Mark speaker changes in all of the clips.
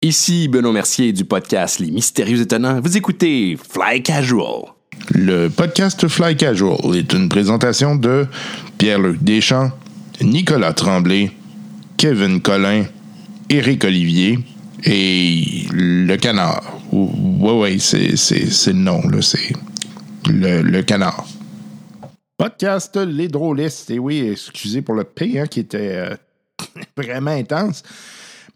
Speaker 1: Ici Benoît Mercier du podcast Les Mystérieux Étonnants. Vous écoutez Fly Casual.
Speaker 2: Le podcast Fly Casual est une présentation de Pierre-Luc Deschamps, Nicolas Tremblay, Kevin Collin, Éric Olivier et Le Canard. Oui, oui, c'est, le nom, là, c'est le, le, Canard. Podcast Les Drôlistes. Et oui, excusez pour le P, hein, qui était euh, vraiment intense.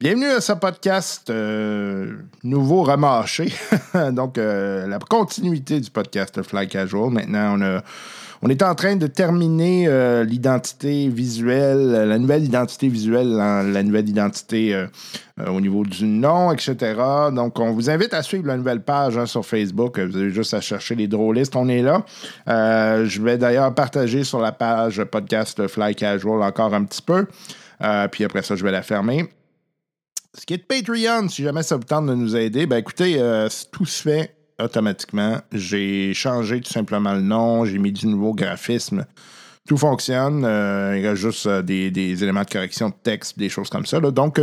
Speaker 2: Bienvenue à ce podcast euh, nouveau ramaché. Donc, euh, la continuité du podcast Fly Casual. Maintenant, on, a, est en train de terminer euh, l'identité visuelle, la nouvelle identité visuelle, la nouvelle identité au niveau du nom, etc. Donc, on vous invite à suivre la nouvelle page hein, sur Facebook. Vous avez juste à chercher les drôlistes. On est là. je vais d'ailleurs partager sur la page podcast Fly Casual encore un petit peu. puis après ça, je vais la fermer. Ce qui est de Patreon, si jamais ça vous tente de nous aider, ben écoutez, euh, tout se fait automatiquement. J'ai changé tout simplement le nom, j'ai mis du nouveau graphisme tout fonctionne. Euh, il y a juste euh, des, éléments de correction de texte, des choses comme ça. Donc,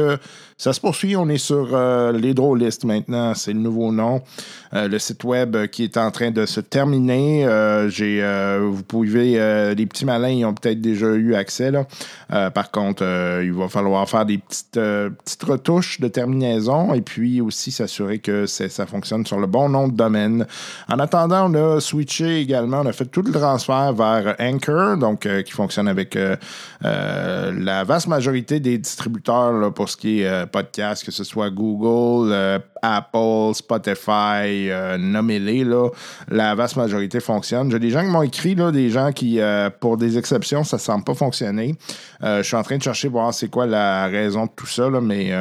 Speaker 2: ça se poursuit. On est sur les drôlistes maintenant. C'est le nouveau nom. Le site web qui est en train de se terminer. j'ai, vous pouvez, les petits malins, ils ont peut-être déjà eu accès. Par contre, il va falloir faire des petites, petites retouches de terminaison et puis aussi s'assurer que ça fonctionne sur le bon nom de domaine. En attendant, on a switché également. On a fait tout le transfert vers Anchor donc euh, qui fonctionne avec euh, euh, la vaste majorité des distributeurs pour ce qui est podcast, que ce soit Google, Apple, Spotify, nommez-les, la vaste majorité fonctionne. J'ai des gens qui m'ont écrit, là, des gens qui, pour des exceptions, ça ne semble pas fonctionner. je suis en train de chercher voir c'est quoi la raison de tout ça, mais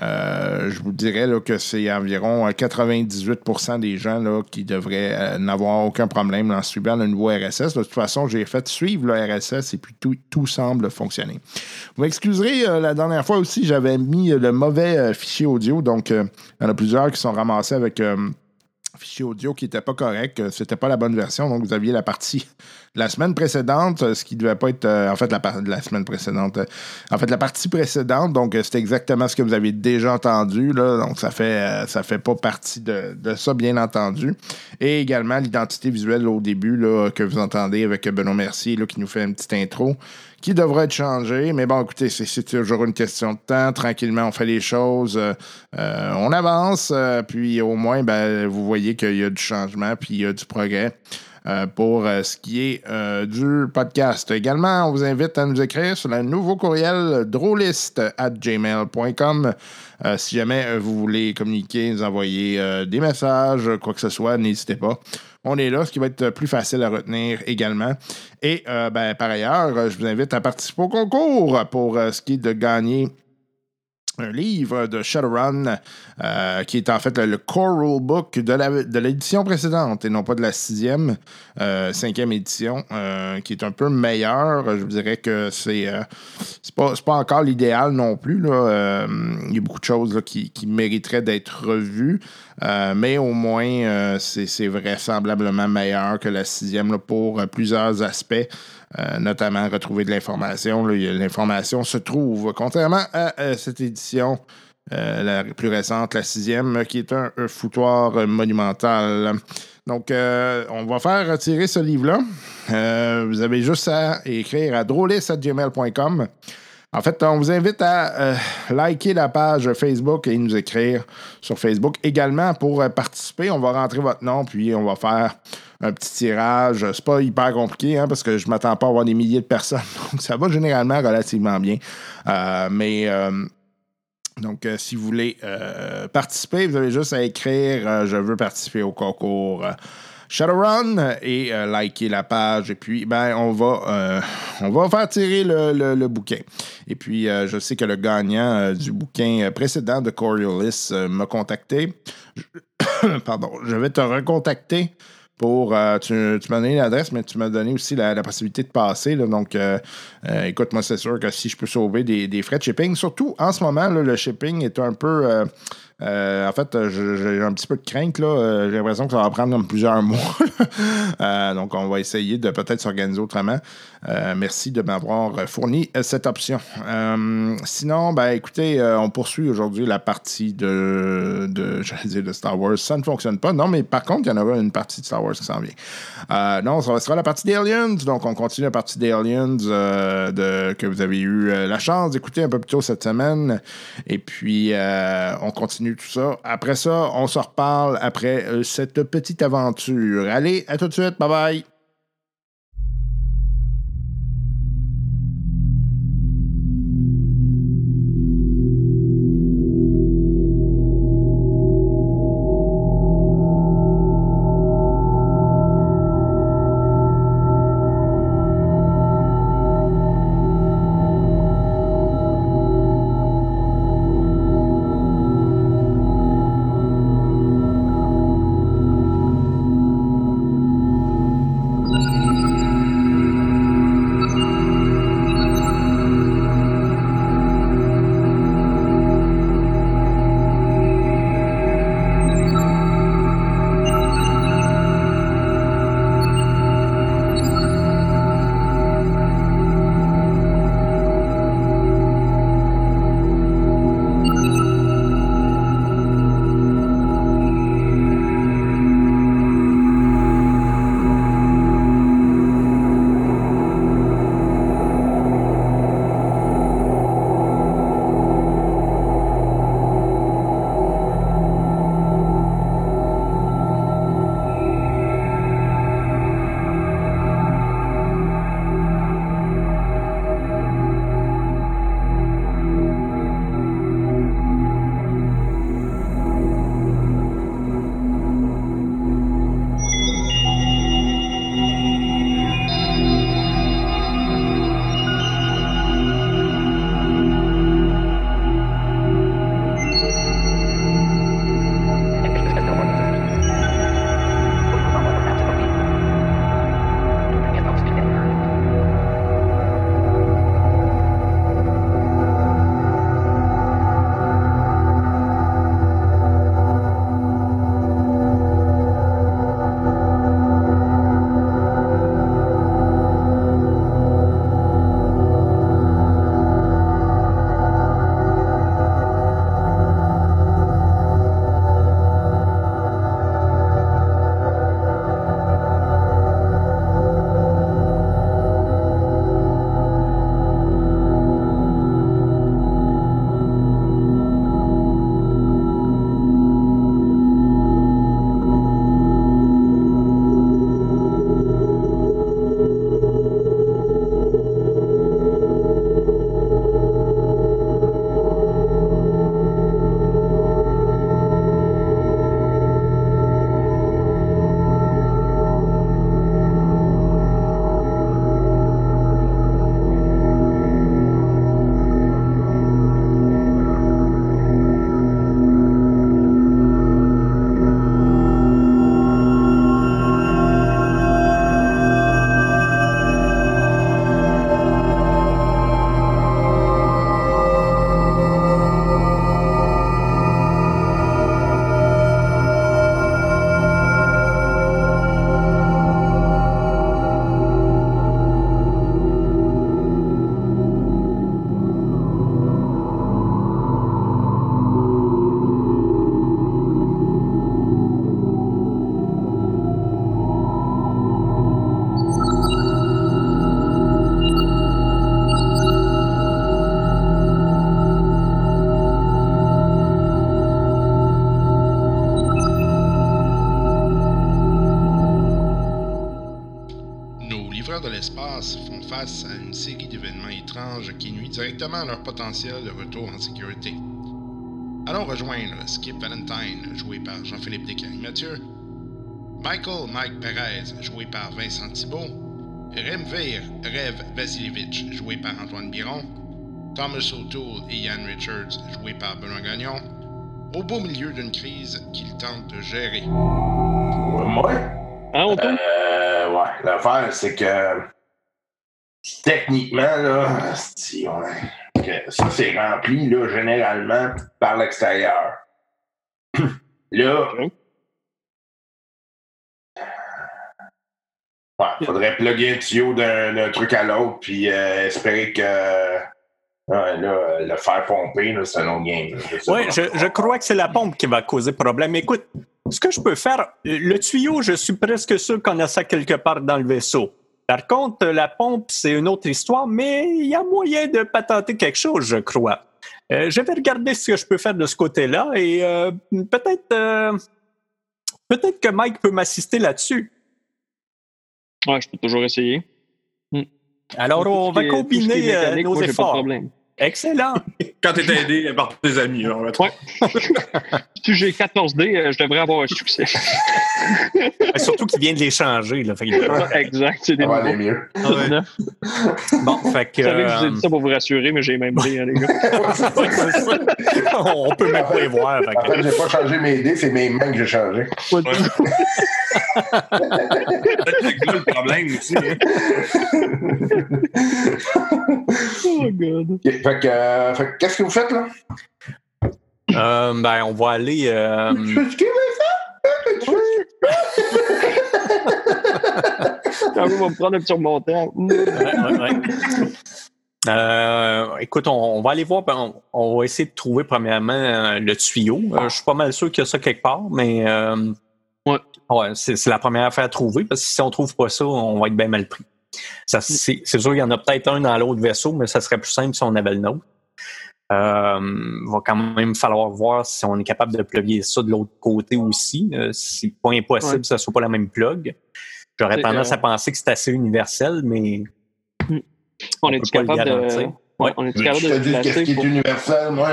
Speaker 2: je vous dirais que c'est environ 98% des gens qui devraient n'avoir aucun problème en suivant le nouveau RSS. De toute façon, j'ai fait suivre le RSS et puis tout, semble fonctionner. Vous m'excuserez, euh, la dernière fois aussi, j'avais mis le mauvais euh, fichier audio. Donc, euh, a plusieurs qui sont ramassés avec fichier audio qui n'était pas correct. C'était pas la bonne version. Donc, vous aviez la partie la semaine précédente, ce qui ne devait pas être, en fait, la, la semaine précédente, en fait, la partie précédente, donc c'était exactement ce que vous avez déjà entendu, là, donc ça fait, ça fait pas partie de, ça, bien entendu. Et également l'identité visuelle au début, là, que vous entendez avec Benoît Mercier, là, qui nous fait une petite intro qui devrait être changé. Mais bon, écoutez, c'est toujours une question de temps. Tranquillement, on fait les choses, euh, on avance, euh, puis au moins, ben, vous voyez qu'il y a du changement, puis il y a du progrès. Euh, pour euh, ce qui est euh, du podcast. Également, on vous invite à nous écrire sur le nouveau courriel drôliste at gmail.com. si jamais vous voulez communiquer, nous envoyer des messages, quoi que ce soit, n'hésitez pas. On est là, ce qui va être plus facile à retenir également. Et ben, par ailleurs, je vous invite à participer au concours pour ce qui est de gagner un livre de Shadowrun euh, qui est en fait le, core rulebook de l'édition précédente et non pas de la sixième, euh, cinquième édition, euh, qui est un peu meilleure. Je vous dirais que c'est c'est pas, pas, encore l'idéal non plus. Là. il y a beaucoup de choses qui, qui, mériteraient d'être revues, mais au moins c'est vraisemblablement meilleur que la sixième pour plusieurs aspects. Euh, notamment retrouver de l'information. L'information se trouve, contrairement à cette édition, euh, la plus récente, la sixième, qui est un, foutoir monumental. Donc, euh, on va faire retirer ce livre-là. vous avez juste à écrire à drôliste.gmail.com. En fait, on vous invite à liker la page Facebook et nous écrire sur Facebook. Également, pour participer, on va rentrer votre nom, puis on va faire un petit tirage. C'est pas hyper compliqué hein, parce que je m'attends pas à avoir des milliers de personnes. Donc, ça va généralement relativement bien. Euh, mais. Euh, donc, euh, si vous voulez participer, vous avez juste à écrire Je veux participer au concours Shadowrun et liker la page. Et puis, ben, on va, on va faire tirer le, bouquin. Et puis, je sais que le gagnant du bouquin précédent de Coriolis m'a contacté. Pardon, je vais te recontacter pour. Euh, tu, m'as donné l'adresse, mais tu m'as donné aussi la, possibilité de passer. donc, euh, euh, écoute, moi, c'est sûr que si je peux sauver des, frais de shipping, surtout en ce moment, le shipping est un peu. Euh, en fait, j'ai un petit peu de crainte. là. J'ai l'impression que ça va prendre comme plusieurs mois. donc, on va essayer de peut-être s'organiser autrement. Merci de m'avoir fourni cette option. sinon, ben, écoutez, on poursuit aujourd'hui la partie de, de, de Star Wars. Ça ne fonctionne pas. Non, mais par contre, il y en aura une partie de Star Wars qui s'en vient. non, ça sera la partie des Aliens. Donc, on continue la partie des Aliens de, que vous avez eu la chance d'écouter un peu plus tôt cette semaine. Et puis, euh, on continue tout ça. Après ça, on se reparle après euh, cette petite aventure. Allez, à tout de suite. Bye bye. De retour en sécurité. Allons rejoindre Skip Valentine, joué par Jean-Philippe Descaries-Mathieu, Michael Mike Perez, joué par Vincent Thibault, Remvir Rev Vasilievich, joué par Antoine Biron, Thomas O'Toole et Ian Richards, joué par Benoît Gagnon, au beau milieu d'une crise qu'il tente de gérer.
Speaker 3: Moi?
Speaker 4: Hein, O'Toole?
Speaker 3: Euh, ouais, l'affaire, c'est que techniquement, là, si on ça, c'est rempli là, généralement par l'extérieur.
Speaker 2: là,
Speaker 4: Ok.
Speaker 2: ouais, faudrait plugger un tuyau d'un truc à l'autre, puis euh, espérer que là, le faire pomper, là, c'est un game. sais
Speaker 5: Oui, je, je crois que c'est la pompe qui va causer problème. Écoute, ce que je peux faire, le tuyau, je suis presque sûr qu'on a ça quelque part dans le vaisseau. Par contre, la pompe, c'est une autre histoire, mais il y a moyen de patenter quelque chose, je crois. Euh, je vais regarder ce que je peux faire de ce côté-là et euh, peut-être euh, peut-être que Mike peut m'assister là-dessus.
Speaker 4: Ouais, je peux toujours essayer.
Speaker 5: Alors, on va combiner nos
Speaker 4: pas de
Speaker 5: efforts.
Speaker 4: problème.
Speaker 5: Excellent.
Speaker 6: Quand t'es aidé par tes amis, on va
Speaker 4: Ouais. si j'ai 14D, euh, je devrais avoir un succès.
Speaker 5: Surtout qu'il vient de les changer. Là, Fait que-
Speaker 4: exact, c'est des
Speaker 2: va aller mieux.
Speaker 4: Neuf.
Speaker 5: bon, fait que,
Speaker 4: Vous savez que je vous ai dit ça pour vous rassurer, mais j'ai même dit, hein, les gars.
Speaker 5: on peut même pas les voir. fait
Speaker 2: En fait, j'ai pas changé mes dés, c'est mes mains que j'ai changées.
Speaker 4: Pas du tout.
Speaker 6: Peut-être que là le problème aussi. hein.
Speaker 4: Oh, God.
Speaker 2: Fait que, euh, fait que qu'est-ce que vous faites là?
Speaker 5: Euh, ben, on va aller. euh,
Speaker 4: même, on va me prendre un petit remontant.
Speaker 5: ouais, ouais, ouais. Euh, écoute, on, on va aller voir. ben, On, on va essayer de trouver premièrement euh, le tuyau. Euh, je suis pas mal sûr qu'il y a ça quelque part, mais euh,
Speaker 4: Ouais.
Speaker 5: ouais, c'est c'est la première affaire à trouver parce que si on trouve pas ça, on va être bien mal pris. Ça, C'est c'est sûr qu'il y en a peut-être un dans l'autre vaisseau, mais ça serait plus simple si on avait le nôtre. Euh, va quand même falloir voir si on est capable de plugger ça de l'autre côté aussi. Euh, c'est pas impossible
Speaker 4: Ouais.
Speaker 5: que ce soit pas la même plug. J'aurais
Speaker 4: C'est,
Speaker 5: tendance
Speaker 4: euh,
Speaker 5: à penser que c'est assez universel, mais
Speaker 4: On
Speaker 5: peut
Speaker 4: est-tu
Speaker 5: pas le
Speaker 4: capable de. Ouais, on est
Speaker 2: Je
Speaker 4: capable
Speaker 2: te
Speaker 4: de
Speaker 2: dis qu'est-ce qui est universel, moi?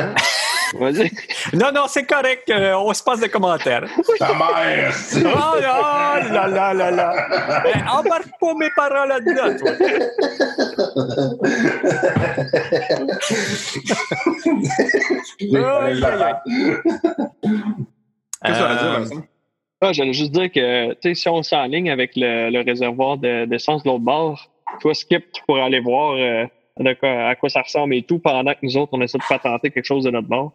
Speaker 4: Vas-y.
Speaker 5: Non, non, c'est correct. euh, on se passe des commentaires.
Speaker 2: Ta mère!
Speaker 5: Oh là là là là là. Eh, embarque pas mes paroles là-dedans, toi.
Speaker 2: Que.
Speaker 6: Qu'est-ce que ça veut dire,
Speaker 5: Euh,
Speaker 6: Vincent?
Speaker 4: Ah, J'allais juste dire que tu sais, si on s'enligne avec le, le réservoir de- d'essence de l'autre bord, toi, Skip, tu pourrais aller voir euh, de quoi- à quoi ça ressemble et tout pendant que nous autres, on essaie de patenter quelque chose de notre bord.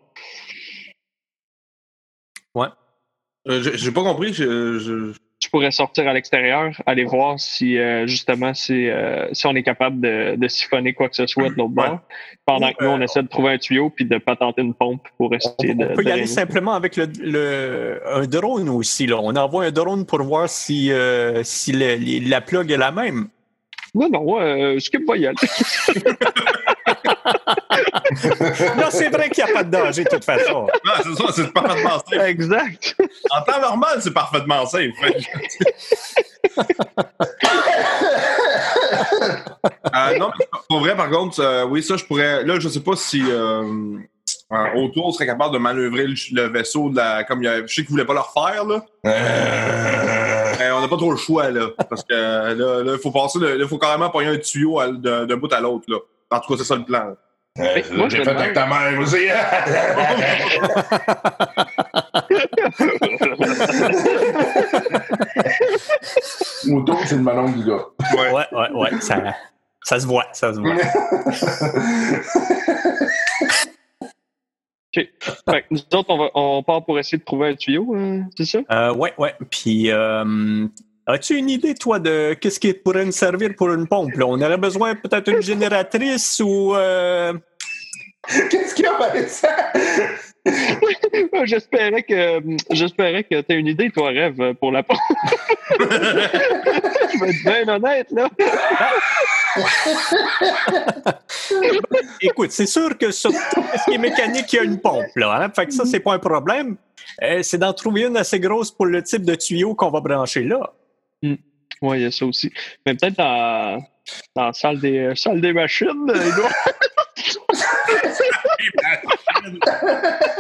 Speaker 6: Euh, j'ai- pas compris. je- je-
Speaker 4: Tu pourrais sortir à l'extérieur, aller voir si euh, justement si, euh, si on est capable de, de siphonner quoi que ce soit de l'autre
Speaker 6: Ouais.
Speaker 4: bord, pendant
Speaker 5: Ou,
Speaker 4: que nous, on
Speaker 5: euh,
Speaker 4: essaie de trouver un tuyau puis de patenter une pompe pour
Speaker 5: On,
Speaker 4: essayer de.
Speaker 5: on peut
Speaker 4: de
Speaker 5: y aller simplement avec le, le- un drone aussi. Là. On envoie un drone pour voir si, si le- la plug est la même.
Speaker 4: Non, non, euh, Skip aller.
Speaker 5: Non, c'est vrai qu'il n'y a pas de danger de toute façon.
Speaker 6: Non, c'est ça, c'est parfaitement safe.
Speaker 4: exact.
Speaker 6: En temps normal, c'est parfaitement safe. Euh, non, mais pour vrai, par contre, euh, oui, ça, je pourrais. Là, je sais pas si euh, euh, autour serait capable de manœuvrer le, le vaisseau de la. Comme il y a, je sais qu'ils voulaient pas le refaire, là. Mais on n'a pas trop le choix, là. Parce que euh, là, il faut passer. le- Là, il faut carrément pogner un tuyau d'un d'un bout à l'autre, là. En tout cas, c'est ça le plan.
Speaker 2: euh,
Speaker 4: moi, je
Speaker 2: J'ai fait
Speaker 4: demande-
Speaker 2: avec ta mère aussi. Moto, c'est le melon du gars.
Speaker 5: Ouais, ouais, ouais. Ça, ça se voit, ça se voit.
Speaker 4: OK. Fait que nous autres, on, va, on part pour essayer de trouver un tuyau, euh, c'est ça?
Speaker 5: Euh, ouais, ouais. Puis, euh, as-tu une idée, toi, de qu'est-ce qui pourrait nous servir pour une pompe? là? On aurait besoin peut-être d'une génératrice ou. euh,
Speaker 2: Qu'est-ce qu'il y a, Vincent?
Speaker 4: j'espérais que j'espérais que tu as une idée, toi, rêve, pour la pompe. Je vais être bien honnête, là.
Speaker 5: Écoute, c'est sûr que sur tout ce qui est mécanique, il y a une pompe, là. Hein? Fait que ça, c'est pas un problème. Euh, c'est d'en trouver une assez grosse pour le type de tuyau qu'on va brancher là.
Speaker 4: Oui, il y a ça aussi. Mais peut-être dans, dans la salle des, euh, salle des machines. euh,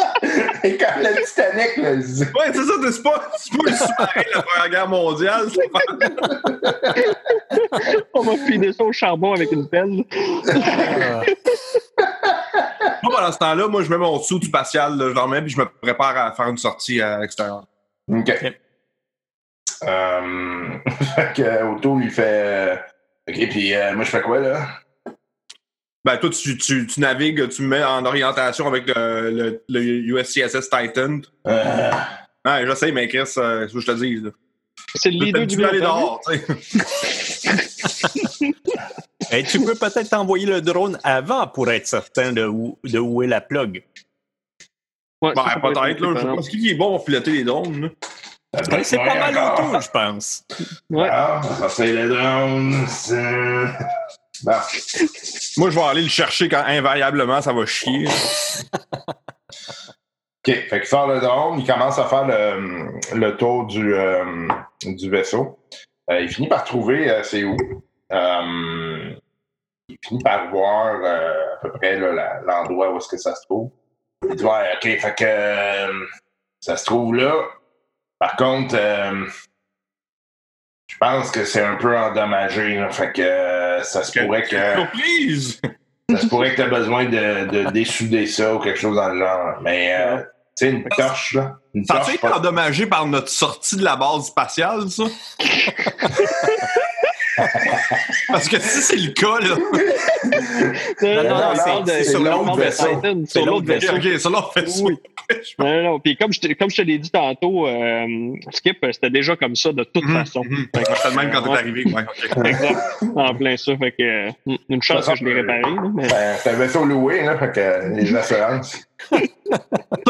Speaker 4: il
Speaker 2: Et comme le Titanic, là,
Speaker 6: Ouais, c'est ça, c'est pas, c'est pas le sous-marin de la Première Guerre mondiale. c'est pas-
Speaker 4: on va filer ça au charbon avec une pelle.
Speaker 5: Euh,
Speaker 6: Moi, pendant ce temps-là, moi, je mets mon sou du spatial, là, je remets, puis je me prépare à faire une sortie à l'extérieur.
Speaker 2: OK.
Speaker 5: Ok.
Speaker 2: Euh, fait que lui fait. OK, puis euh, moi, je fais quoi, là?
Speaker 6: Ben, toi, tu, tu, tu navigues, tu me mets en orientation avec le, le, le USCSS Titan.
Speaker 2: Euh,
Speaker 6: Ouais, je sais, mais Chris, euh, c'est ce que je te dis. là.
Speaker 4: C'est le leader
Speaker 6: Tu
Speaker 4: du
Speaker 6: peux aller dehors, tu sais.
Speaker 5: Et tu peux peut-être envoyer le drone avant pour être certain de où, de où est la plug.
Speaker 4: Ouais,
Speaker 6: Ben, peut-être,
Speaker 4: être
Speaker 6: là. Je sais
Speaker 4: étonnant.
Speaker 6: pas. C'est qui qui est bon pour piloter les drones, là?
Speaker 5: Ben, c'est pas mal autour, je pense.
Speaker 4: Ouais.
Speaker 2: Ah, ça c'est le drone. Bon.
Speaker 6: Moi, je vais aller le chercher quand invariablement ça va chier.
Speaker 2: OK. Fait qu'il sort le drone, il commence à faire le, le tour du, euh, du vaisseau. Euh, il finit par trouver euh, c'est où? Il finit par voir à peu près l'endroit où est-ce que ça se trouve. Il dit Ouais, OK, fait que ça se trouve là. Par contre, pense que c'est un peu endommagé. là. fait que euh, ça se pourrait que.
Speaker 6: Surprise!
Speaker 2: Ça se pourrait que tu aies besoin de, de dessouder ça ou quelque chose dans le genre. Mais, euh, tu sais, une torche, là. Une
Speaker 6: Ça a été endommagé par notre sortie de la base spatiale, ça? Parce que si c'est le cas, là.
Speaker 4: Non, non,
Speaker 2: c'est-
Speaker 4: sur
Speaker 2: l'autre
Speaker 4: l'autre
Speaker 2: vaisseau.
Speaker 4: Titan,
Speaker 5: C'est
Speaker 4: Sur l'autre
Speaker 5: l'autre
Speaker 4: vaisseau.
Speaker 6: Ok.
Speaker 4: Oui. Non, non, non. Puis comme je, te, comme je te l'ai dit tantôt, euh, Skip, c'était déjà comme ça de toute
Speaker 6: Mhm,
Speaker 4: façon.
Speaker 6: Fait que C'était le même quand t'es arrivé. Ouais.
Speaker 4: Exact. En plein ça. Fait que, euh, une chance que je l'ai réparé. mais-
Speaker 2: Ben, c'est un vaisseau loué, là. Fait que les assurances.
Speaker 6: Ça,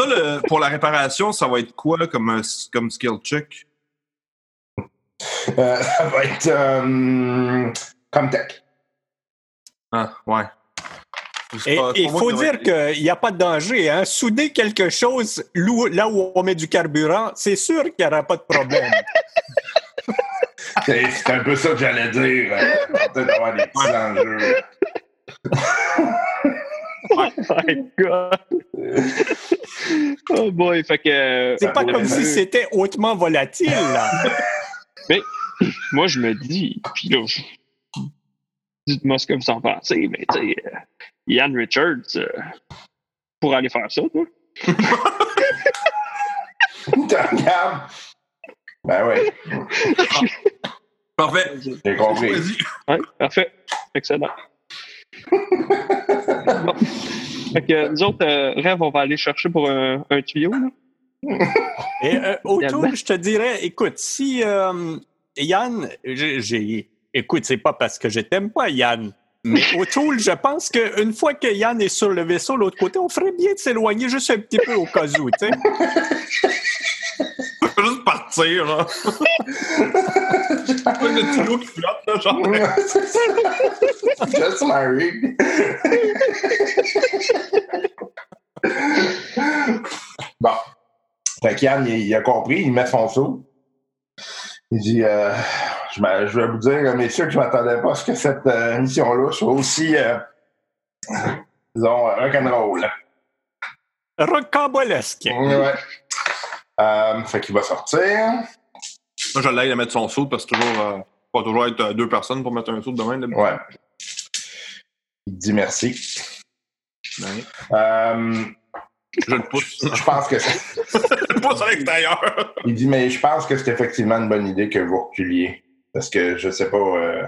Speaker 6: le- pour la réparation, ça va être quoi comme, comme skill check?
Speaker 2: Euh, ça va être euh, comme tech.
Speaker 6: Ah, ouais.
Speaker 5: Et
Speaker 6: c'est
Speaker 5: il faut dire qu'il n'y a pas de danger. Hein? Souder quelque chose là où on met du carburant, c'est sûr qu'il n'y aura pas de problème.
Speaker 2: C'est un peu ça que j'allais dire. euh, Peut-être avoir des petits enjeux.
Speaker 4: Oh my God. Oh boy. Fait que. euh,
Speaker 5: C'est pas
Speaker 2: Ouais.
Speaker 5: comme si c'était hautement volatile. Là.
Speaker 4: moi, je me dis, puis là, je- dites-moi ce que vous en pensez, mais tu sais, euh, Ian Richards, euh, pour aller faire ça, toi.
Speaker 2: Ben oui,
Speaker 6: Parfait.
Speaker 2: j'ai compris.
Speaker 4: Ouais, parfait. Excellent. Bon. Fait que nous autres, euh, Rêve, on va aller chercher pour un, un tuyau. Là.
Speaker 5: Et euh, autour, je te dirais, écoute, si euh, Yann, j'ai, écoute, c'est pas parce que je t'aime pas, Yann, mais autour, je pense qu'une fois que Yann est sur le vaisseau, l'autre côté, on ferait bien de s'éloigner juste un petit peu au cas où, tu sais.
Speaker 6: Juste partir, là. Pas de tuyau qui flotte, là, genre.
Speaker 2: Just married. bon. Fait qu'Yann, il, il a compris, il met son saut. Il dit euh, je, vais vous dire, messieurs, que je ne m'attendais pas à ce que cette euh, mission-là soit aussi, euh, disons, rock'n'roll.
Speaker 5: Rocambolesque.
Speaker 2: Ouais. Euh, fait qu'il va sortir.
Speaker 6: Moi, je l'aide à mettre son saut parce que toujours, euh, pas toujours être deux personnes pour mettre un saut de même.
Speaker 2: Ouais. Il dit merci.
Speaker 6: Ouais.
Speaker 2: Euh,
Speaker 6: Je le pousse.
Speaker 2: je pense que
Speaker 6: je à l'extérieur.
Speaker 2: Il dit, mais je pense que c'est effectivement une bonne idée que vous reculiez. Parce que je sais pas, euh,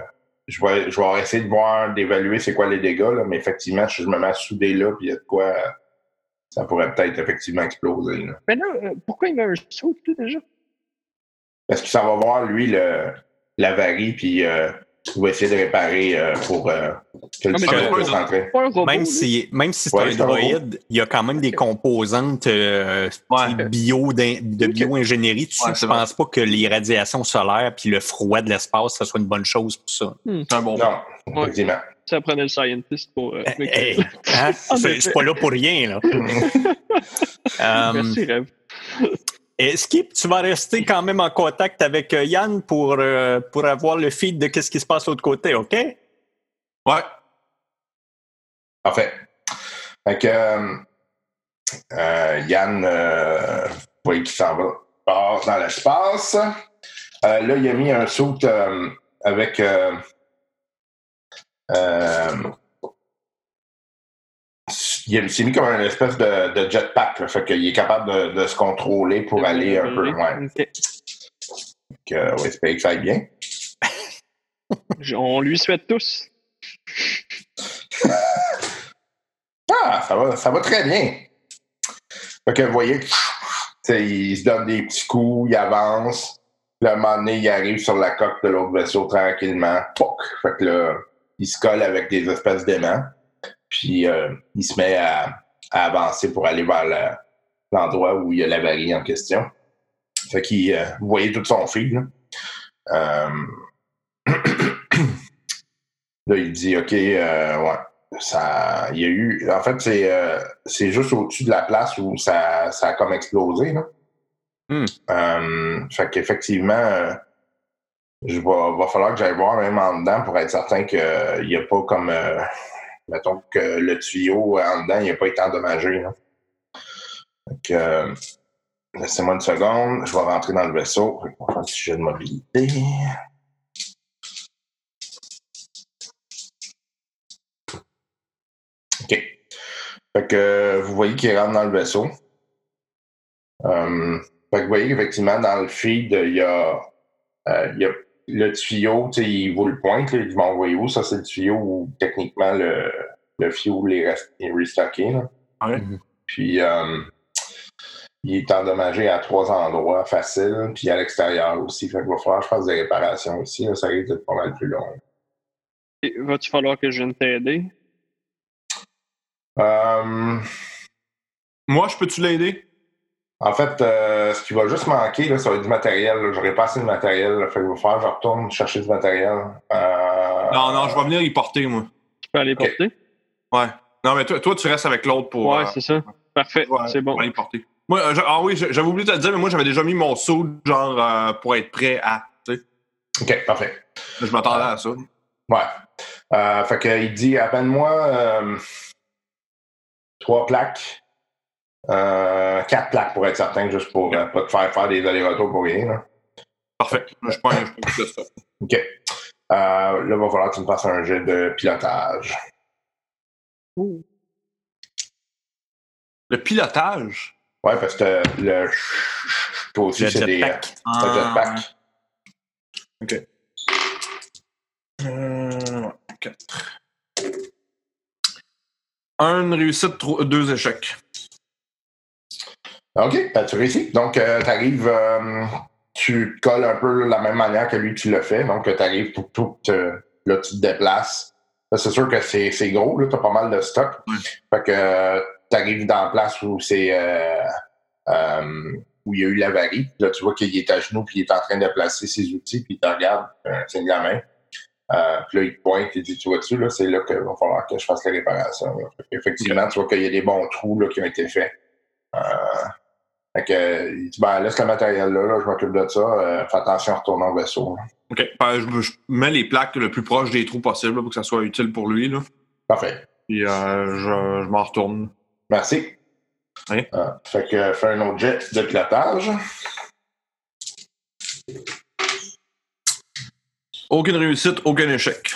Speaker 2: je, vais, je vais essayer de voir, d'évaluer c'est quoi les dégâts, là, mais effectivement, si je me mets à souder là, puis il y a de quoi, ça pourrait peut-être effectivement exploser. là.
Speaker 4: Mais là, euh, pourquoi il met un saut, déjà?
Speaker 2: Parce que ça va voir, lui, le, l'avarie, puis euh, il va essayer de réparer euh, pour euh, que le
Speaker 4: Ah, robot,
Speaker 5: Même si, même si c'est
Speaker 2: Ouais,
Speaker 5: un droïde, il y a quand même des composantes euh,
Speaker 6: Ouais.
Speaker 5: bio de bio-ingénierie. Tu sais,
Speaker 6: Ouais,
Speaker 5: je
Speaker 6: c'est vrai.
Speaker 5: pense pas que les radiations solaires puis le froid de l'espace, ça soit une bonne chose pour ça.
Speaker 6: C'est un bon
Speaker 2: Non, effectivement.
Speaker 4: Ça prenait le scientist pour. euh,
Speaker 5: Hey, hein?
Speaker 4: En
Speaker 5: Je je
Speaker 4: effet.
Speaker 5: suis pas là pour rien. Là.
Speaker 4: Merci, Rêve.
Speaker 5: Est-ce que tu vas rester quand même en contact avec euh, Yann pour, euh, pour avoir le feed de ce qui se passe de l'autre côté, OK?
Speaker 6: Ouais.
Speaker 2: Parfait. Fait que euh, Yann, euh, voyez qu'il s'en va, dans l'espace. Là, il a mis un saut avec il s'est mis comme une espèce de, de jetpack, là, fait qu'il est capable de, de se contrôler pour aller un peu loin.
Speaker 4: Ok.
Speaker 2: Donc, euh, on va espérer que ça aille bien.
Speaker 4: On lui souhaite tous.
Speaker 2: Ah, ça va, ça va très bien. Fait que vous voyez il se donne des petits coups, il avance. Un moment donné, il arrive sur la coque de l'autre vaisseau tranquillement. Pouc! Fait que là, il se colle avec des espèces d'aimants. Puis euh, il se met à, à avancer pour aller vers le- l'endroit où il y a l'avarie en question. Fait qu'il, euh, vous voyez tout son fil. Là. Euh, là, il dit, OK, euh, ouais, ça, il y a eu, en fait, c'est, c'est juste au-dessus de la place où ça, ça a comme explosé, là.
Speaker 6: Hmm.
Speaker 2: Fait qu'effectivement, je va, va falloir que j'aille voir même en dedans pour être certain qu'il n'y a pas comme, mettons que le tuyau en dedans, n'a pas été endommagé, que, euh, laissez-moi une seconde, je vais rentrer dans le vaisseau. Fait qu'on va faire un sujet de mobilité. OK. Fait que vous voyez qu'il rentre dans le vaisseau. Euh, fait que vous voyez qu'effectivement, dans le feed, il y a, euh, il y a le tuyau, tu sais, il vous le pointe, là, il dit, m'envoyer où? Ça, c'est le tuyau où techniquement le, le fuel est, rest- est restocké. Là.
Speaker 6: Ouais.
Speaker 2: Puis euh, il est endommagé à trois endroits faciles, puis à l'extérieur aussi. Fait qu'il va falloir que je fasse des réparations aussi. là. ça risque d'être pas mal plus long.
Speaker 4: Va-tu falloir que je vienne t'aider?
Speaker 2: Euh,
Speaker 6: Moi, je peux-tu l'aider?
Speaker 2: En fait, euh, ce qui va juste manquer, là, ça va être du matériel. là. J'aurais pas assez de matériel. Là, fait que je vais faire, je retourne chercher du matériel. Euh,
Speaker 6: Non, non, je vais venir y porter, moi.
Speaker 4: Tu peux aller porter?
Speaker 6: Ouais. Non, mais toi, toi tu restes avec l'autre pour.
Speaker 4: Ouais,
Speaker 6: euh,
Speaker 4: c'est ça. Parfait,
Speaker 6: ouais,
Speaker 4: c'est bon.
Speaker 6: aller porter. Moi, je- ah oui, j'avais oublié de te le dire, mais moi, j'avais déjà mis mon saut, genre, euh, pour être prêt à.
Speaker 2: OK, parfait.
Speaker 6: je m'attendais à ça.
Speaker 2: Ouais. Euh, fait que, il dit appelle-moi euh, trois plaques. Euh, quatre plaques pour être certain, juste pour euh, pas te faire faire des allers-retours pour rien. Là.
Speaker 6: Parfait. Je prends je prends tout de ça.
Speaker 2: OK. Euh, là, il va falloir que tu me fasses un jet de pilotage.
Speaker 6: Le pilotage?
Speaker 2: Ouais, parce que le toi aussi, c'est des euh,
Speaker 5: jetpack.
Speaker 2: c'est un jetpack.
Speaker 6: OK. Euh, quatre. Un réussite, trois- deux échecs.
Speaker 2: OK, ben, tu réussis. Donc, tu arrives, tu te colles un peu de la même manière que lui, tu l'as fait. Donc, tu arrives, tout, tout, euh, là, tu te déplaces. Là, c'est sûr que c'est gros, là, tu as pas mal de stock. Fait que tu arrives dans la place où c'est euh, euh, où il y a eu l'avarie. Là, tu vois qu'il est à genoux, puis il est en train de placer ses outils, puis il te regarde, euh, c'est de la main. Euh, puis là, il te pointe, il dit Tu vois-tu, là, c'est là qu'il va falloir que je fasse la réparation. là. Fait Effectivement, tu vois qu'il y a des bons trous là, qui ont été faits. Euh, fait que, il dit, ben, laisse le matériel là, là, je m'occupe de ça. Euh, fais attention en retournant au vaisseau. là.
Speaker 6: OK. Ben, je, je mets les plaques le plus proche des trous possible là, pour que ça soit utile pour lui. Là.
Speaker 2: Parfait.
Speaker 6: Puis euh, je, je m'en retourne.
Speaker 2: Merci.
Speaker 6: Oui.
Speaker 2: Euh, fait que, fais un autre jet de pilotage.
Speaker 6: Aucune réussite, aucun échec.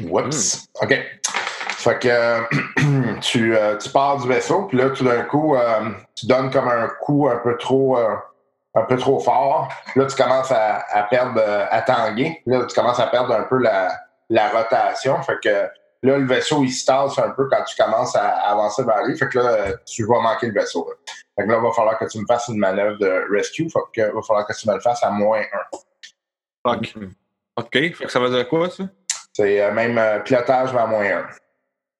Speaker 2: Oups. OK. Fait que tu, tu pars du vaisseau, puis là, tout d'un coup, tu donnes comme un coup un peu trop, euh, un peu trop fort. Là, tu commences à, à perdre, euh, à tanguer. Là, tu commences à perdre un peu la, la rotation. Fait que là, le vaisseau, il se tasse un peu quand tu commences à avancer vers lui. Fait que là, tu vas manquer le vaisseau. là. Fait que là, il va falloir que tu me fasses une manœuvre de rescue. Fait que, il va falloir que tu me le fasses à moins 1.
Speaker 6: OK. OK. Fait que ça veut dire quoi, ça?
Speaker 2: C'est euh, même euh, pilotage, à moins 1.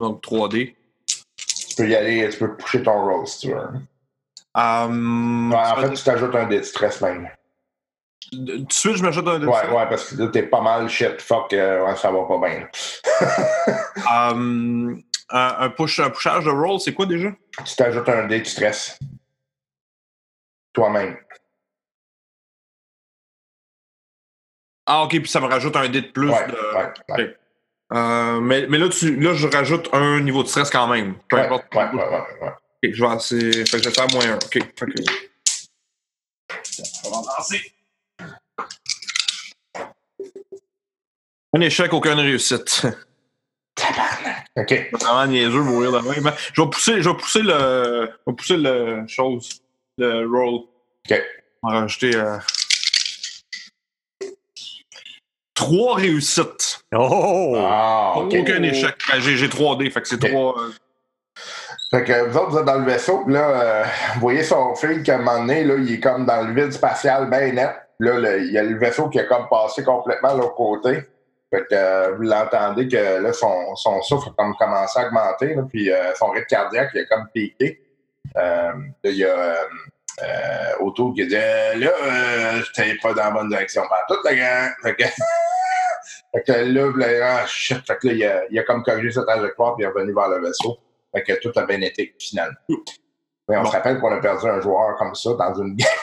Speaker 6: Donc 3D.
Speaker 2: Tu peux y aller, tu peux pusher ton roll si tu veux.
Speaker 6: Um,
Speaker 2: Ouais, en fait, tu t'ajoutes un dé de stress même.
Speaker 6: tout de suite, je m'ajoute un dé de
Speaker 2: Ouais,
Speaker 6: stress.
Speaker 2: ouais, parce que là, t'es pas mal shit, fuck, euh, ouais, ça va pas bien.
Speaker 6: Um, un, un push, un pushage de roll, c'est quoi déjà?
Speaker 2: tu t'ajoutes un dé de stress. Toi-même.
Speaker 6: Ah, OK, puis ça me rajoute un dé de plus.
Speaker 2: Ouais,
Speaker 6: de-
Speaker 2: ouais.
Speaker 6: Euh, mais, mais là, tu, là, je rajoute un niveau de stress quand même. Peu importe.
Speaker 2: ouais, ouais, ouais.
Speaker 6: Ok, je vais assez. Fait que je vais faire moins un. OK. Fait que. On va lancer. Un échec, aucune réussite.
Speaker 2: OK.
Speaker 6: Vraiment niaiseux, mourir de même. Je vais pousser, je vais pousser le. Je vais pousser le chose. Le roll.
Speaker 2: OK.
Speaker 6: On va rajouter. euh, Trois réussites.
Speaker 5: Oh!
Speaker 2: Ah, OK.
Speaker 6: Aucun échec. Ben, J'ai j'ai 3 dés, fait que c'est trois. euh,
Speaker 2: Fait que vous autres, vous êtes dans le vaisseau, là, euh, vous voyez son fil qu'à un moment donné, là, il est comme dans le vide spatial bien net. Là, il y a le vaisseau qui a comme passé complètement de l'autre côté. Fait que euh, vous l'entendez que là, son, son souffle a comme commencé à augmenter, là, puis euh, son rythme cardiaque, il a comme piqué. Euh, là, il y a euh, euh, autour qui dit euh, Là, euh, j'étais pas dans la bonne direction. Pas tout le grand. Fait que, fait que là, vous ah, shit. Fait que là, il a, il a comme corrigé sa trajectoire, puis il est revenu vers le vaisseau. Fait que tout a bien été, finalement. Mais on
Speaker 5: Bon.
Speaker 2: se rappelle qu'on a perdu un joueur comme ça dans une game.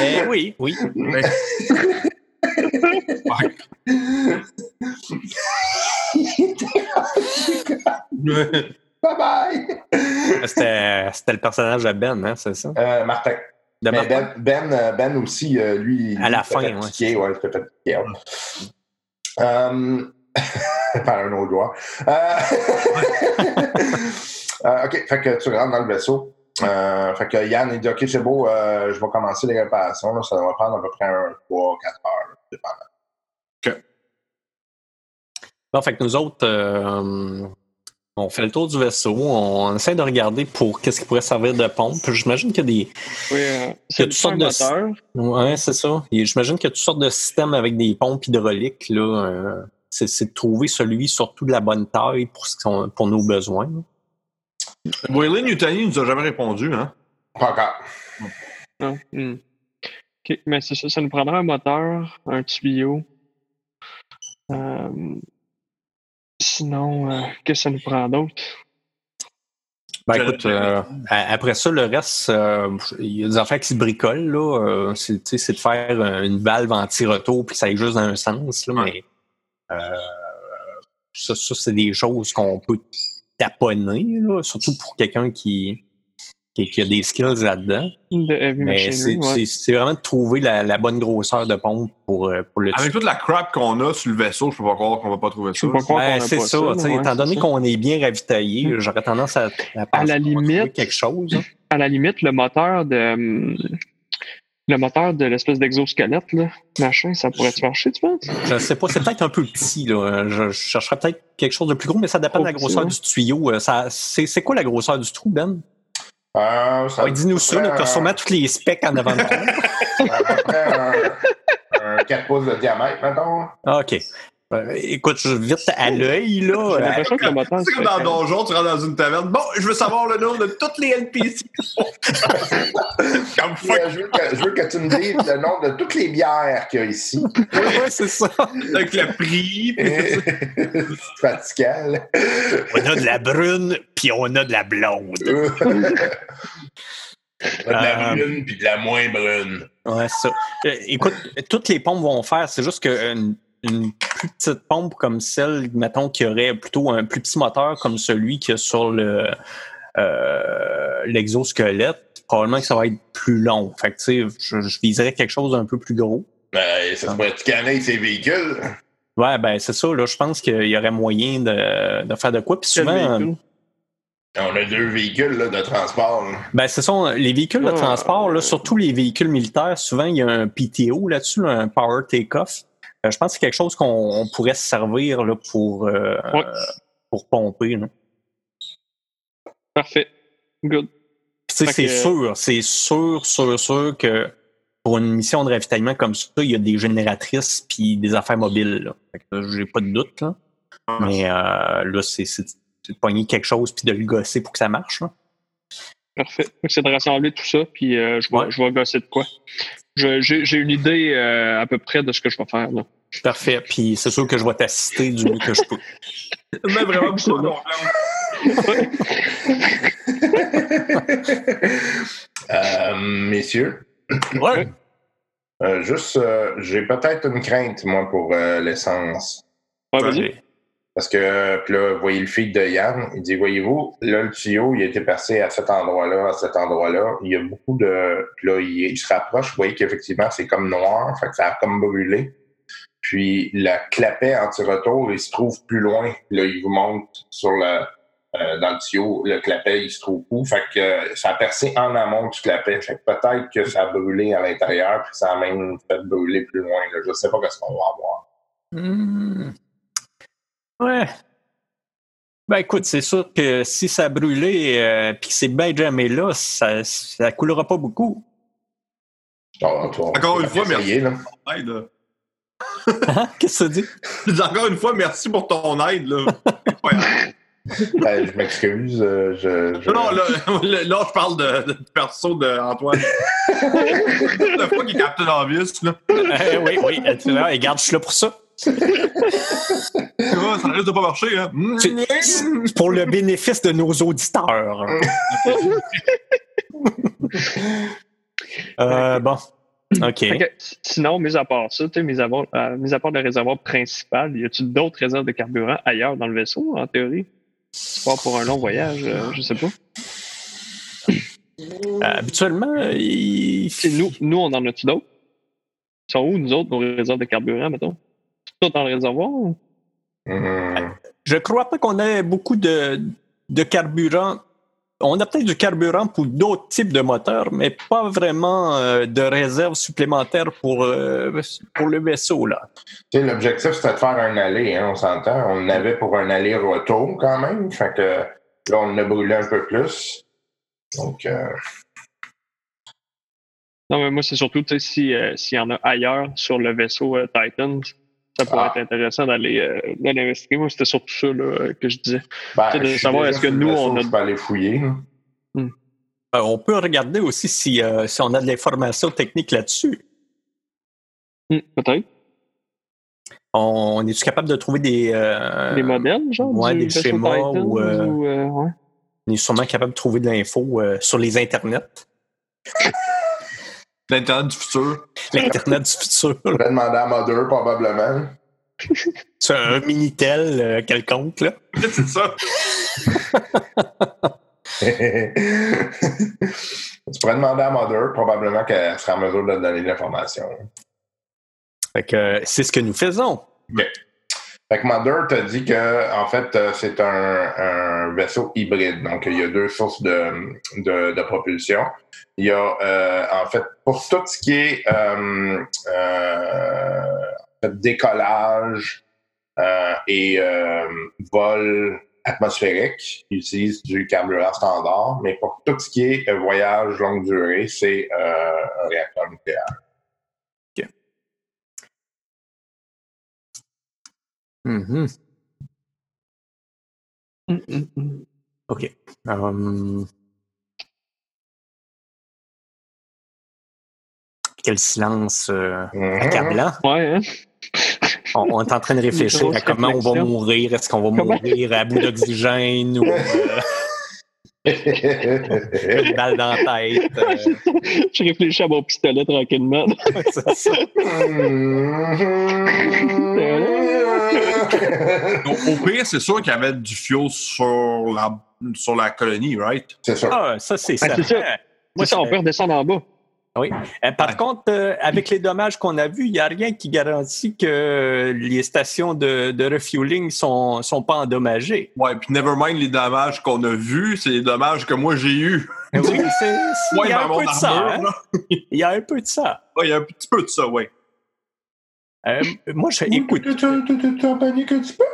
Speaker 5: Eh oui, oui.
Speaker 2: bye bye!
Speaker 5: C'était c'était le personnage de Ben, hein, c'est ça?
Speaker 2: Euh, Martin.
Speaker 5: De
Speaker 2: Mais
Speaker 5: Martin?
Speaker 2: ben, ben, euh, Ben aussi, euh, lui.
Speaker 5: À la
Speaker 2: lui,
Speaker 5: fin,
Speaker 2: fait
Speaker 5: ouais.
Speaker 2: ouais. par un autre joueur. Euh, euh, OK, fait que tu rentres dans le vaisseau. Euh, fait que Yann, il dit OK, c'est beau, euh, je vais commencer les réparations. là, ça va prendre à peu près un 3-4 heures. dépendant.
Speaker 5: Bon, fait que nous autres, euh, on fait le tour du vaisseau, on essaie de regarder pour qu'est-ce qui pourrait servir de pompe. J'imagine qu'il y a des.
Speaker 4: Oui, c'est
Speaker 5: toutes sortes de-. Ouais, c'est ça. J'imagine qu'il y a toutes sortes de systèmes avec des pompes hydrauliques. Là, euh, c'est, de trouver celui surtout de la bonne taille pour, ce qu'on- pour nos besoins.
Speaker 6: Waylon Newtony nous a jamais répondu, hein?
Speaker 2: Pas encore.
Speaker 4: Non. hmm. OK, mais c'est ça, ça nous prendra un moteur, un tuyau. Euh, Sinon, euh, qu'est-ce que ça nous prend d'autre?
Speaker 5: Ben écoute, euh, après ça, le reste, euh, il y a des affaires qui se bricolent. Là, euh, c'est, de faire une valve anti-retour puis ça aille juste dans un sens. Là,
Speaker 6: Ouais.
Speaker 5: Mais ça, ça, c'est des choses qu'on peut taponner, là, surtout pour quelqu'un qui, qui, qui a des skills là-dedans. Mais c'est,
Speaker 4: ouais.
Speaker 5: vraiment de trouver la, la bonne grosseur de pompe pour, euh, pour le
Speaker 6: Avec toute la crap qu'on a sur le vaisseau, je peux pas croire qu'on va pas trouver ça.
Speaker 4: a
Speaker 5: c'est ça.
Speaker 4: là,
Speaker 5: tu sais,
Speaker 4: ouais,
Speaker 5: étant donné
Speaker 4: ça.
Speaker 5: qu'on est bien ravitaillé,
Speaker 4: Mm.
Speaker 5: j'aurais tendance à, à penser
Speaker 4: la limite-
Speaker 5: quelque chose. hein.
Speaker 4: À la limite, le moteur de. Le moteur de l'espèce d'exosquelette, là, machin, ça pourrait-tu marcher, tu penses?
Speaker 5: Je sais pas, c'est peut-être un peu petit. Là. Je, je chercherais peut-être quelque chose de plus gros, mais ça dépend de la
Speaker 4: petit,
Speaker 5: grosseur du tuyau. Euh, Ça, c'est, c'est quoi la grosseur du trou, Ben?
Speaker 2: Euh, ça
Speaker 5: Ouais, dis-nous ça, t'as
Speaker 2: un-
Speaker 5: sûrement tous les specs en avant de toi.
Speaker 2: à peu près un, un 4 pouces de diamètre, mettons.
Speaker 5: Ah, OK. Euh, écoute, je vite à l'œil, là.
Speaker 4: l'impression que le moteur.
Speaker 6: C'est comme dans Donjon, tu rentres dans une taverne. Bon, je veux savoir le nom de toutes les NPC. comme fuck,
Speaker 2: Euh, Je veux, que, je veux que tu me dises le nom de toutes les bières qu'il y a ici.
Speaker 5: Ouais, ouais, c'est ça.
Speaker 6: avec le prix.
Speaker 2: C'est fatigant.
Speaker 5: On a de la brune, puis on a de la blonde.
Speaker 2: de la
Speaker 5: Euh,
Speaker 2: brune puis de la moins brune.
Speaker 5: Ouais, c'est ça. Euh, écoute, toutes les pompes vont faire. C'est juste qu'une une plus petite pompe comme celle, mettons, qui aurait plutôt un plus petit moteur comme celui qu'il y a sur le euh, l'exosquelette, probablement que ça va être plus long. Fait que, tu sais, je, je viserais quelque chose d'un peu plus gros.
Speaker 2: Ben, ça se pourrait scanner ces véhicules.
Speaker 5: Ouais, ben c'est ça. Là, je pense qu'il y aurait moyen de, de faire de quoi. Puis souvent,
Speaker 2: On a deux véhicules là, de transport. là.
Speaker 5: Ben, ce sont les véhicules de
Speaker 4: Ah.
Speaker 5: transport, là, surtout les véhicules militaires, souvent il y a un PTO là-dessus, là, un Power Take-Off. Euh, je pense que c'est quelque chose qu'on on pourrait se servir là, pour, euh,
Speaker 4: Ouais.
Speaker 5: pour pomper. là.
Speaker 4: Parfait. Good.
Speaker 5: C'est
Speaker 4: que-
Speaker 5: sûr, c'est sûr, sûr, sûr que pour une mission de ravitaillement comme ça, il y a des génératrices puis des affaires mobiles. J'ai pas de doute. Là. Mais euh, là, c'est de pogner quelque chose puis de le gosser pour que ça marche. là.
Speaker 4: Parfait. C'est de rassembler tout ça, puis euh, je, vais,
Speaker 5: Ouais.
Speaker 4: je vais gosser de quoi. J'ai j'ai une idée euh, à peu près de ce que je vais faire. Là.
Speaker 5: Parfait. Puis c'est sûr que je vais t'assister du mieux que je peux.
Speaker 6: Mais vraiment beaucoup
Speaker 4: Excellent.
Speaker 6: de confiance.
Speaker 2: Euh, messieurs,
Speaker 5: Ouais.
Speaker 2: euh, juste, euh, j'ai peut-être une crainte, moi, pour euh, l'essence.
Speaker 4: Ouais, vas-y.
Speaker 2: Parce que, puis là, vous voyez le feed de Yann, il dit, voyez-vous, là, le tuyau, il a été passé à cet endroit-là, à cet endroit-là. Il y a beaucoup de... Puis là, il, il se rapproche, vous voyez qu'effectivement, c'est comme noir, fait que ça a comme brûlé. Puis le clapet anti-retour, il se trouve plus loin. Là, il vous montre sur le... euh, dans le tuyau, le clapet, il se trouve où? Fait que euh, ça a percé en amont du clapet. Fait que peut-être que ça a brûlé à l'intérieur, puis ça a même fait brûler plus loin. Là. Je sais pas ce qu'on va avoir.
Speaker 5: Hmm. Ouais. Ben écoute, c'est sûr que si ça a brûlé euh, puis que c'est bien jamais là, ça, ça coulera pas beaucoup.
Speaker 6: Encore une fois,
Speaker 2: essayer.
Speaker 6: Aide, là.
Speaker 5: Hein? Qu'est-ce que ça dit?
Speaker 6: Je dis encore une fois, merci pour ton aide. Là.
Speaker 2: Ben, je m'excuse. euh, je, je-
Speaker 6: non, là, là, là, je parle de, de perso d'Antoine. La fois qu'il Obvious, là.
Speaker 5: Euh, oui, oui, tu vois, et garde, je suis là pour ça.
Speaker 6: Tu vois, ça risque de pas marcher, hein.
Speaker 5: C'est- c'est pour le bénéfice de nos auditeurs. Euh, bon. OK.
Speaker 4: Que, sinon, mis à part ça, tu sais, mis à part, euh, mis à part le réservoir principal, y a-tu d'autres réserves de carburant ailleurs dans le vaisseau, en théorie? Tu pars pour un long voyage, euh, je sais pas.
Speaker 5: Euh, habituellement, il...
Speaker 4: Nous, nous, on en a-tu d'autres? Ils sont où, nous autres, nos réserves de carburant, mettons? Tout dans le réservoir? ou?
Speaker 2: Mhm.
Speaker 5: je crois pas qu'on ait beaucoup de, de carburant. On a peut-être du carburant pour d'autres types de moteurs, mais pas vraiment euh, de réserve supplémentaire pour, euh, pour le vaisseau. Là.
Speaker 2: L'objectif, c'était de faire un aller, hein, on s'entend. On en avait pour un aller-retour quand même. Fait que là, on a brûlé un peu plus. Donc, euh,
Speaker 4: Non, mais moi, c'est surtout, tu sais, si, euh, s'il y en a ailleurs sur le vaisseau euh, Titan, ça pourrait
Speaker 2: Ah.
Speaker 4: être intéressant d'aller euh, investiguer. Moi, c'était surtout ça là, que je disais.
Speaker 2: ben,
Speaker 4: C'est de
Speaker 2: je
Speaker 4: savoir, est-ce que nous, on a-
Speaker 2: Je peux aller fouiller. là.
Speaker 5: Euh, on peut regarder aussi si, euh, si on a de l'information technique là-dessus.
Speaker 4: Hmm, Peut-être.
Speaker 5: On, on est-tu capable de trouver des. euh,
Speaker 4: Des modèles, genre?
Speaker 5: ouais,
Speaker 4: du
Speaker 5: des schémas
Speaker 4: Titan,
Speaker 5: ou, euh,
Speaker 4: euh, ouais.
Speaker 5: On est sûrement capable de trouver de l'info euh, sur les internets.
Speaker 6: L'Internet du futur.
Speaker 5: L'Internet du futur.
Speaker 2: Je vais demander à Mother, probablement.
Speaker 5: C'est un Minitel euh, quelconque. Là.
Speaker 6: C'est ça.
Speaker 2: tu pourrais demander à Mother, probablement qu'elle sera en mesure de te donner de l'information.
Speaker 5: Fait que euh, c'est ce que nous faisons.
Speaker 2: Fait que Mother t'a dit que en fait euh, c'est un, un vaisseau hybride. Donc il y a deux sources de, de, de propulsion. Il y a euh, en fait pour tout ce qui est euh, euh, décollage euh, et euh, vol atmosphérique, ils utilisent du carburant standard, mais pour tout ce qui est voyage longue durée, c'est un réacteur nucléaire.
Speaker 5: Mhm. OK. Um, Quel silence euh, accablant.
Speaker 4: Ouais, hein?
Speaker 5: On, on est en train de réfléchir à comment on va mourir. Est-ce qu'on va
Speaker 4: Comment?
Speaker 5: mourir à bout d'oxygène ou euh, une balle dans la tête? euh,
Speaker 4: Je réfléchis à mon pistolet tranquillement.
Speaker 5: c'est ça.
Speaker 6: Au, au pire, c'est sûr qu'il y avait du fuel sur la, sur la colonie, right?
Speaker 2: c'est ça.
Speaker 5: Ah, ça, c'est
Speaker 4: Ah,
Speaker 5: ça.
Speaker 4: c'est ça. Moi, ça, on peut redescendre en bas.
Speaker 5: Oui. Euh, par
Speaker 6: Ouais.
Speaker 5: contre, euh, avec les dommages qu'on a vus, il n'y a rien qui garantit que les stations de, de refueling sont, sont pas endommagées.
Speaker 6: Ouais, puis never mind les dommages qu'on a vus, c'est les dommages que moi j'ai eus.
Speaker 5: Oui, c'est-
Speaker 6: Ouais,
Speaker 5: il y a un peu de ça. hein. Il y a un peu de ça.
Speaker 6: Ouais, il y a un petit peu de ça, ouais.
Speaker 5: Euh, moi, je, écoute,
Speaker 2: Tu tu en paniques un petit peu?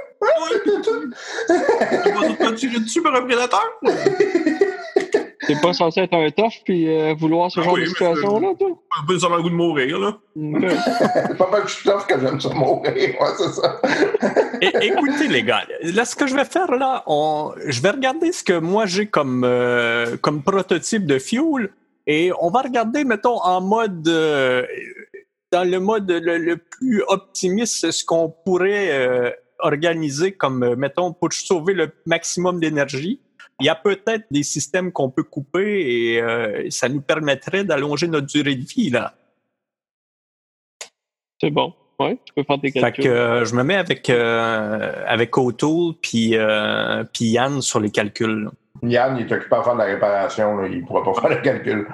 Speaker 6: Tu vas pas tirer dessus par un prédateur?
Speaker 4: T'es pas censé être un tough puis euh, vouloir ce
Speaker 6: Ah
Speaker 4: genre
Speaker 6: oui,
Speaker 4: de situation-là, toi?
Speaker 6: Un peu nécessairement le goût de mourir, là.
Speaker 4: Ok.
Speaker 2: Pas mal que je suis tough que j'aime ça mourir. Ouais, c'est ça.
Speaker 5: É- écoutez, les gars, là, ce que je vais faire, là, on, je vais regarder ce que moi j'ai comme, euh, comme prototype de fuel et on va regarder, mettons, en mode, euh, dans le mode le, le plus optimiste, ce qu'on pourrait euh, organiser comme, euh, mettons, pour sauver le maximum d'énergie. Il y a peut-être des systèmes qu'on peut couper et euh, ça nous permettrait d'allonger notre durée de vie, là.
Speaker 4: C'est bon. Ouais, tu peux faire
Speaker 5: Fait
Speaker 4: calculs.
Speaker 5: que euh, je me mets avec, euh, avec O'Toole puis, euh, puis Yann sur les calculs. là.
Speaker 2: Yann, il est occupé à faire de la réparation. Là. Il ne pourra pas faire le calcul.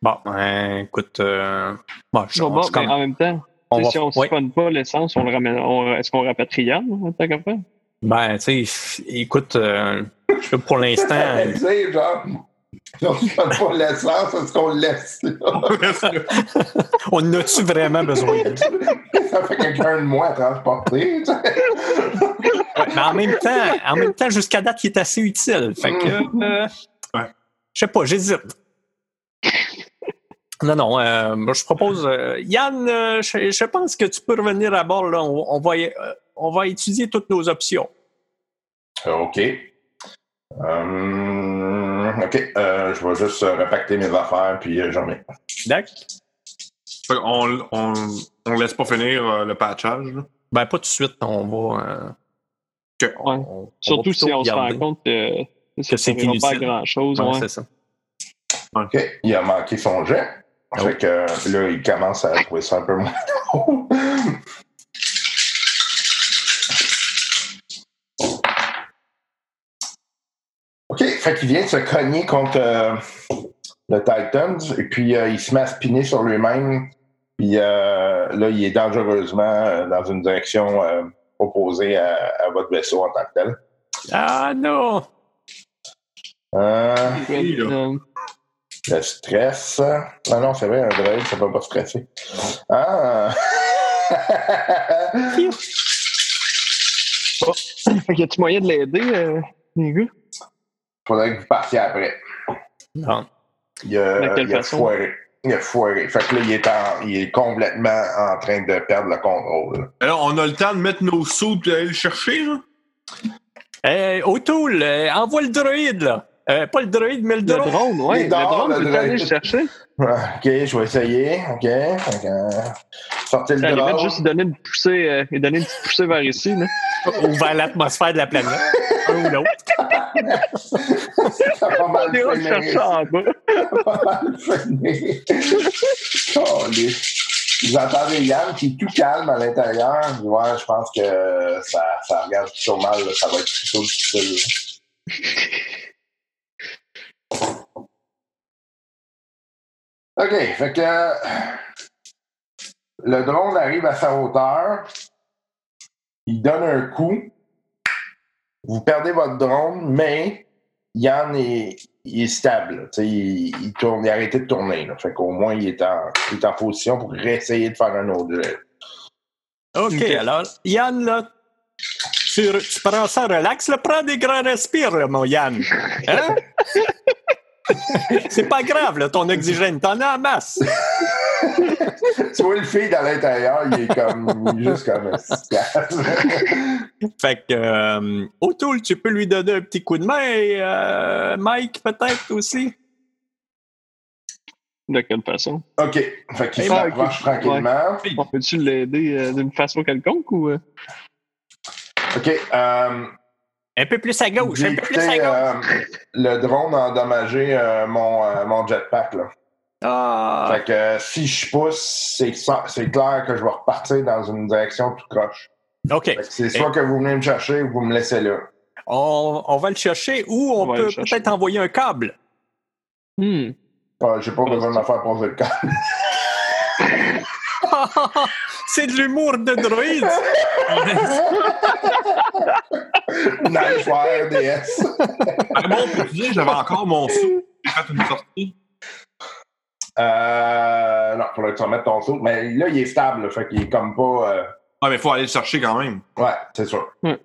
Speaker 5: Bon, ben, écoute, euh, bon, je,
Speaker 4: Bon, bon, mais en même temps,
Speaker 5: on va-
Speaker 4: si on ne
Speaker 5: ouais.
Speaker 4: spawn pas l'essence, on le ramène. on- Est-ce qu'on rapatrie Yann, en tant faire?
Speaker 5: Ben, tu sais, écoute, euh, pour l'instant,
Speaker 2: genre, si on ne fait pas l'essence, est-ce qu'on le laisse là?
Speaker 5: on en a-tu vraiment besoin?
Speaker 2: ça fait quelqu'un de moins à transporter. tu sais.
Speaker 5: Ouais, mais en même temps, en même temps, jusqu'à date, il est assez utile. Fait que, euh,
Speaker 6: Ouais.
Speaker 5: je sais pas, j'hésite. Non, non, euh, moi, je propose, euh, Yann, euh, je, je pense que tu peux revenir à bord. Là. On, on va, euh, on va étudier toutes nos options.
Speaker 2: OK. Euh, OK. Euh, je vais juste euh, repacter mes affaires, puis euh, j'en mets.
Speaker 5: D'accord?
Speaker 6: Qu'on on, on laisse pas finir euh, le patchage. là.
Speaker 5: Ben, pas tout de suite. On va. euh,
Speaker 6: Ok.
Speaker 4: Ouais.
Speaker 5: on- on va
Speaker 4: Surtout si on se rend compte que,
Speaker 5: Que c'est
Speaker 4: ça ne pas
Speaker 5: inutile.
Speaker 4: grand-chose.
Speaker 5: Ouais,
Speaker 4: ouais.
Speaker 5: c'est ça.
Speaker 2: OK. Il a manqué son jet.
Speaker 5: Oh.
Speaker 2: Fait que là, il commence à trouver ça un peu moins drôle. Fait qu'il vient de se cogner contre euh, le Titans et puis euh, il se met à spinner sur lui-même. Puis euh, là, il est dangereusement dans une direction euh, opposée à, à votre vaisseau en tant que tel.
Speaker 5: Ah non!
Speaker 2: Euh,
Speaker 6: Oui, là.
Speaker 4: Euh,
Speaker 2: Le stress. Non, non, c'est vrai, un droïde, ça peut pas stresser. Ah!
Speaker 4: Fait y a-tu moyen de l'aider, euh, les gars?
Speaker 2: Faudrait que vous partiez après.
Speaker 5: Non.
Speaker 2: Il a, il a foiré. Il a foiré. Fait que là, il est, en- il est complètement en train de perdre le contrôle.
Speaker 6: Alors, on a le temps de mettre nos sous et d'aller le chercher, là?
Speaker 5: Hey, O'Toole, euh, envoie le droïde, là. Euh, pas le droïde, mais le
Speaker 4: Le
Speaker 5: drone.
Speaker 4: drone.
Speaker 2: Les
Speaker 4: Le drone,
Speaker 2: le
Speaker 4: peut aller le
Speaker 2: droïde.
Speaker 4: chercher.
Speaker 2: OK, je vais essayer. OK. Sortez le drone.
Speaker 4: juste lui donner une poussée, euh, lui donner une petite poussée vers ici. Là.
Speaker 5: Ou vers l'atmosphère de la planète. Un ou l'autre.
Speaker 2: Ça a pas mal
Speaker 4: On ira le chercher en bas.
Speaker 2: pas mal freiné. Caliste. Vous entendez Yann qui est tout calme à l'intérieur. Ouais, je pense que ça, ça regarde plutôt mal. là. Ça va être plutôt difficile. OK, fait que le drone arrive à sa hauteur. Il donne un coup. Vous perdez votre drone, mais Yann est, il est stable. là. Tu sais, Il, il tourne, il a arrêté de tourner. Là. Fait qu'au moins, il est, en, il est en position pour réessayer de faire un autre.
Speaker 5: OK, alors, Yann, là, tu, tu prends ça relax, là, prends des grands respires, là, mon Yann. Hein? C'est pas grave, là, ton oxygène, t'en as en masse.
Speaker 2: tu vois le fil à l'intérieur, il est comme juste comme.
Speaker 5: Fait que, euh, O'Toole, tu peux lui donner un petit coup de main et euh, Mike, peut-être aussi?
Speaker 4: De quelle façon?
Speaker 2: OK. Fait qu'il
Speaker 4: Hey,
Speaker 2: s'approche tranquillement.
Speaker 4: On peut-tu l'aider euh, d'une façon quelconque ou. euh?
Speaker 2: OK. Euh,
Speaker 5: Un peu plus à gauche, un peu plus à gauche.
Speaker 2: euh, le drone a endommagé euh, mon, euh, mon jetpack. Là.
Speaker 5: Ah,
Speaker 2: Fait que si je pousse, c'est c'est clair que je vais repartir dans une direction tout croche.
Speaker 5: OK.
Speaker 2: C'est soit que vous venez me chercher ou vous me laissez là.
Speaker 5: On, on va le chercher ou on, peut peut-être envoyer un câble.
Speaker 4: Hmm.
Speaker 2: Ah, J'ai pas besoin de me faire poser le câble.
Speaker 5: C'est de l'humour de droïde.
Speaker 2: nice wire DS.
Speaker 6: Ah, bon, pour te dire, j'avais encore mon sou. J'ai fait une sortie.
Speaker 2: Euh, non, faudrait que tu remettes ton saut. Mais là, il est stable, là, fait qu'il est comme pas. euh,
Speaker 6: Ah, mais il faut aller le chercher quand même.
Speaker 2: Ouais, c'est sûr.
Speaker 6: Ben,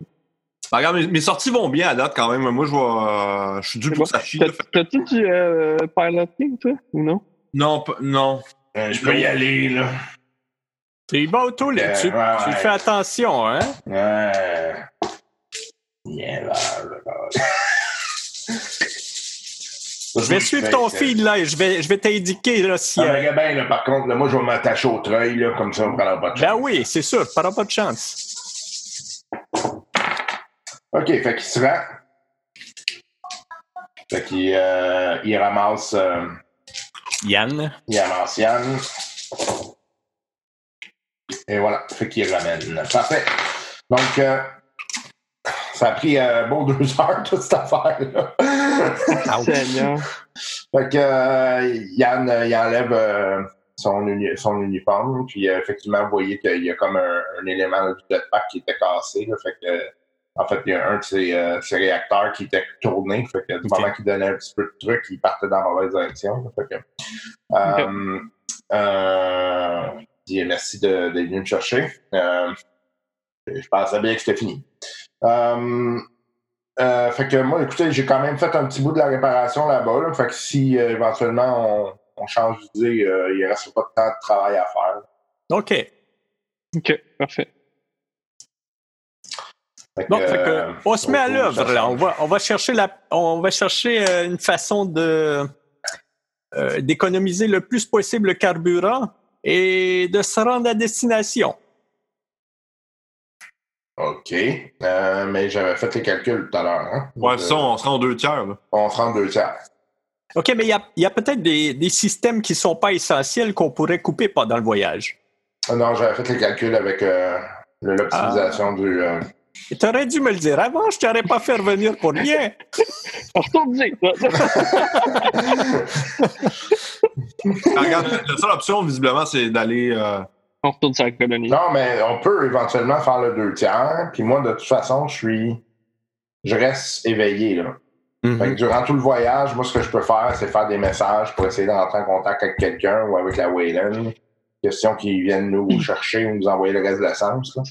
Speaker 6: regarde, mes, mes sorties vont bien à date quand même. Moi, je vais. euh, je suis dû pour
Speaker 4: bon.
Speaker 6: Fait-
Speaker 4: T'as-tu du euh, piloting, toi, ou non?
Speaker 6: Non, pas- non.
Speaker 2: Euh, je peux y aller, là.
Speaker 5: C'est bon, O'Toole.
Speaker 2: Euh,
Speaker 5: tu, fais attention, hein?
Speaker 2: Là, là, là.
Speaker 5: Je vais suivre ton fil, là, je vais, je vais t'indiquer, là, si...
Speaker 2: Ah,
Speaker 5: euh,
Speaker 2: là, par contre, là, moi, je vais m'attacher au treuil, là, comme ça, on prendra pas de
Speaker 5: Ben
Speaker 2: chance.
Speaker 5: oui, c'est sûr, t'auras pas de chance.
Speaker 2: OK, fait qu'il se rend. Fait qu'il euh, il ramasse, euh,
Speaker 5: Yann.
Speaker 2: il ramasse Yann. Et voilà, fait qu'il ramène. Parfait. Donc, euh, ça a pris euh, beau deux heures, toute cette affaire-là.
Speaker 4: Seigneur.
Speaker 2: Fait que euh, Yann, euh, il enlève euh, son, uni- son uniforme, puis euh, effectivement, vous voyez qu'il y a comme un, un élément du jetpack qui était cassé. là. fait que, en fait, il y a un de ses, euh, ses réacteurs qui était tourné. Fait que du
Speaker 5: Ok.
Speaker 2: moment qu'il donnait un petit peu de truc, il partait dans la mauvaise direction. là. Fait que, euh, dis merci de- d'être venu me chercher. Euh, je pensais bien que c'était fini. Euh, euh, fait que moi, écoutez, j'ai quand même fait un petit bout de la réparation là-bas. là. fait que si euh, éventuellement on, on change d'idée, euh, il ne reste pas de temps de travail à faire.
Speaker 5: OK.
Speaker 4: OK, parfait.
Speaker 2: Fait que,
Speaker 5: Bon, fait que,
Speaker 2: euh,
Speaker 5: on se met à l'œuvre, là. On va, on va chercher, la, on va chercher euh, une façon de euh, d'économiser le plus possible le carburant et de se rendre à destination.
Speaker 2: OK. Euh, mais j'avais fait les calculs tout à l'heure. Hein?
Speaker 6: Ouais, ça,
Speaker 2: euh,
Speaker 6: on sera en deux tiers. Là.
Speaker 2: on se rend deux tiers.
Speaker 5: OK, mais il y a, peut-être des, des systèmes qui ne sont pas essentiels qu'on pourrait couper pendant le voyage.
Speaker 2: Ah Non, j'avais fait les calculs avec euh, l'optimisation du. euh,
Speaker 5: Tu aurais dû me le dire avant, je t'aurais pas fait revenir pour rien.
Speaker 4: On retourne dire.
Speaker 6: Ah, regarde, la seule option, visiblement, c'est d'aller. euh,
Speaker 4: On retourne sur la colonie.
Speaker 2: Non, mais on peut éventuellement faire le deux tiers. Puis moi, de toute façon, je suis. Je reste éveillé, là.
Speaker 5: Mhm.
Speaker 2: Fait que durant tout le voyage, moi, ce que je peux faire, c'est faire des messages pour essayer d'entrer en contact avec quelqu'un ou avec la Wayland. Question qu'ils viennent nous chercher ou nous envoyer le reste de l'essence. là.